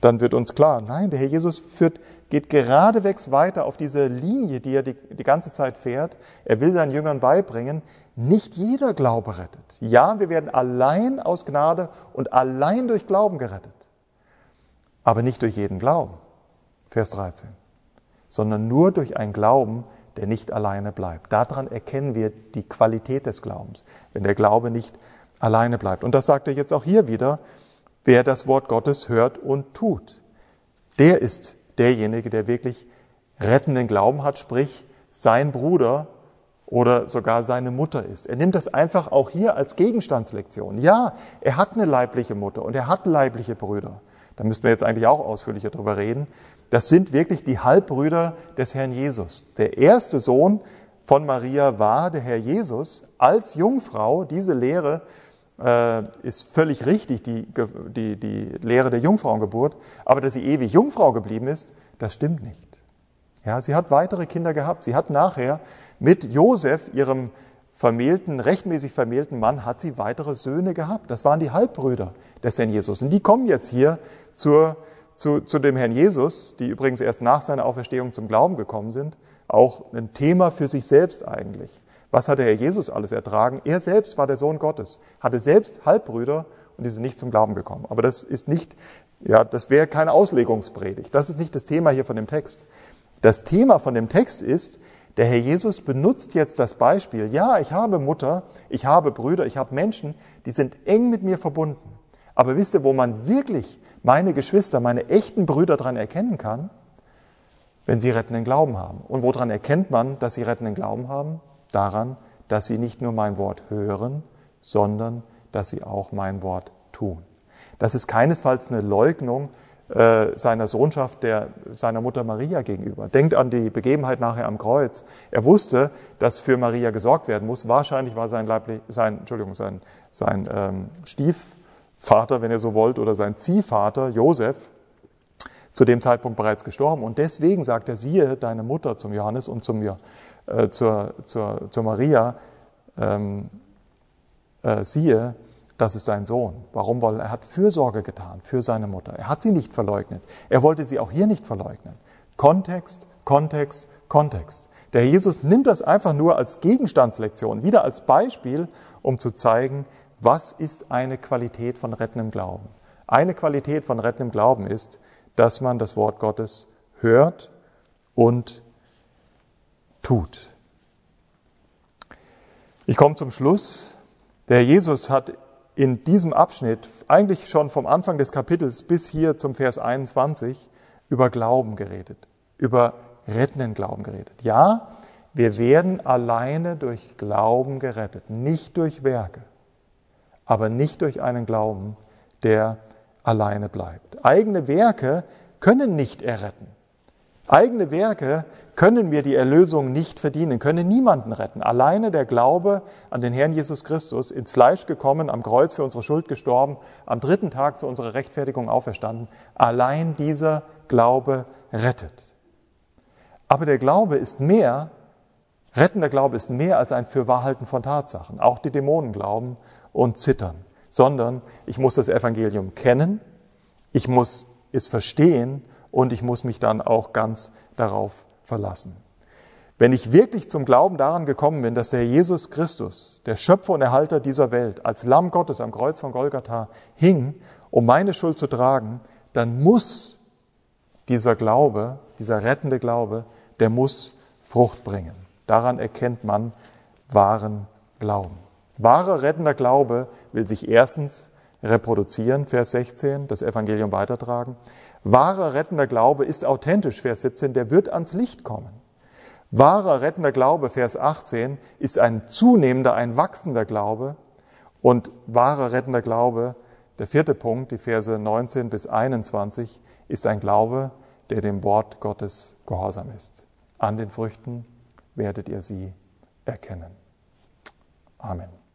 dann wird uns klar, nein, der Herr Jesus führt, geht geradewegs weiter auf diese Linie, die er die, die ganze Zeit fährt. Er will seinen Jüngern beibringen, nicht jeder Glaube rettet. Ja, wir werden allein aus Gnade und allein durch Glauben gerettet. Aber nicht durch jeden Glauben. Vers 13. Sondern nur durch ein Glauben, der nicht alleine bleibt. Daran erkennen wir die Qualität des Glaubens, wenn der Glaube nicht alleine bleibt. Und das sagt er jetzt auch hier wieder, wer das Wort Gottes hört und tut. Der ist derjenige, der wirklich rettenden Glauben hat, sprich sein Bruder oder sogar seine Mutter ist. Er nimmt das einfach auch hier als Gegenstandslektion. Ja, er hat eine leibliche Mutter und er hat leibliche Brüder. Da müssten wir jetzt eigentlich auch ausführlicher drüber reden. Das sind wirklich die Halbbrüder des Herrn Jesus. Der erste Sohn von Maria war der Herr Jesus als Jungfrau. Diese Lehre äh, ist völlig richtig, die, die, die Lehre der Jungfrauengeburt. Aber dass sie ewig Jungfrau geblieben ist, das stimmt nicht. Ja, sie hat weitere Kinder gehabt. Sie hat nachher mit Josef, ihrem vermählten, rechtmäßig vermählten Mann, hat sie weitere Söhne gehabt. Das waren die Halbbrüder des Herrn Jesus. Und die kommen jetzt hier zur zu, zu dem Herrn Jesus, die übrigens erst nach seiner Auferstehung zum Glauben gekommen sind, auch ein Thema für sich selbst eigentlich. Was hat der Herr Jesus alles ertragen? Er selbst war der Sohn Gottes, hatte selbst Halbbrüder und die sind nicht zum Glauben gekommen. Aber das ist nicht, ja, das wäre keine Auslegungspredigt. Das ist nicht das Thema hier von dem Text. Das Thema von dem Text ist, der Herr Jesus benutzt jetzt das Beispiel, ja, ich habe Mutter, ich habe Brüder, ich habe Menschen, die sind eng mit mir verbunden. Aber wisst ihr, wo man wirklich meine Geschwister, meine echten Brüder daran erkennen kann, wenn sie rettenden Glauben haben. Und woran erkennt man, dass sie rettenden Glauben haben? Daran, dass sie nicht nur mein Wort hören, sondern dass sie auch mein Wort tun. Das ist keinesfalls eine Leugnung äh, seiner Sohnschaft der, seiner Mutter Maria gegenüber. Denkt an die Begebenheit nachher am Kreuz. Er wusste, dass für Maria gesorgt werden muss. Wahrscheinlich war sein, Leiblich, sein, Entschuldigung, sein, sein ähm, Stief, Vater, wenn ihr so wollt, oder sein Ziehvater Josef zu dem Zeitpunkt bereits gestorben. Und deswegen sagt er, siehe deine Mutter zum Johannes und zum, äh, zur, zur, zur Maria, ähm, äh, siehe, das ist dein Sohn. Warum? Weil er hat Fürsorge getan für seine Mutter. Er hat sie nicht verleugnet. Er wollte sie auch hier nicht verleugnen. Kontext, Kontext, Kontext. Der Jesus nimmt das einfach nur als Gegenstandslektion, wieder als Beispiel, um zu zeigen, was ist eine Qualität von rettendem Glauben? Eine Qualität von rettendem Glauben ist, dass man das Wort Gottes hört und tut. Ich komme zum Schluss. Der Jesus hat in diesem Abschnitt, eigentlich schon vom Anfang des Kapitels bis hier zum Vers 21, über Glauben geredet, über rettenden Glauben geredet. Ja, wir werden alleine durch Glauben gerettet, nicht durch Werke, aber nicht durch einen Glauben, der alleine bleibt. Eigene Werke können nicht erretten. Eigene Werke können mir die Erlösung nicht verdienen, können niemanden retten. Alleine der Glaube an den Herrn Jesus Christus, ins Fleisch gekommen, am Kreuz für unsere Schuld gestorben, am dritten Tag zu unserer Rechtfertigung auferstanden, allein dieser Glaube rettet. Aber der Glaube ist mehr, rettender Glaube ist mehr als ein Fürwahrhalten von Tatsachen. Auch die Dämonen glauben und zittern, sondern ich muss das Evangelium kennen, ich muss es verstehen und ich muss mich dann auch ganz darauf verlassen. Wenn ich wirklich zum Glauben daran gekommen bin, dass der Jesus Christus, der Schöpfer und Erhalter dieser Welt, als Lamm Gottes am Kreuz von Golgatha hing, um meine Schuld zu tragen, dann muss dieser Glaube, dieser rettende Glaube, der muss Frucht bringen. Daran erkennt man wahren Glauben. Wahrer rettender Glaube will sich erstens reproduzieren, Vers 16, das Evangelium weitertragen. Wahrer rettender Glaube ist authentisch, Vers 17, der wird ans Licht kommen. Wahrer rettender Glaube, Vers 18, ist ein zunehmender, ein wachsender Glaube. Und wahrer rettender Glaube, der vierte Punkt, die Verse 19 bis 21, ist ein Glaube, der dem Wort Gottes gehorsam ist. An den Früchten werdet ihr sie erkennen. Amen.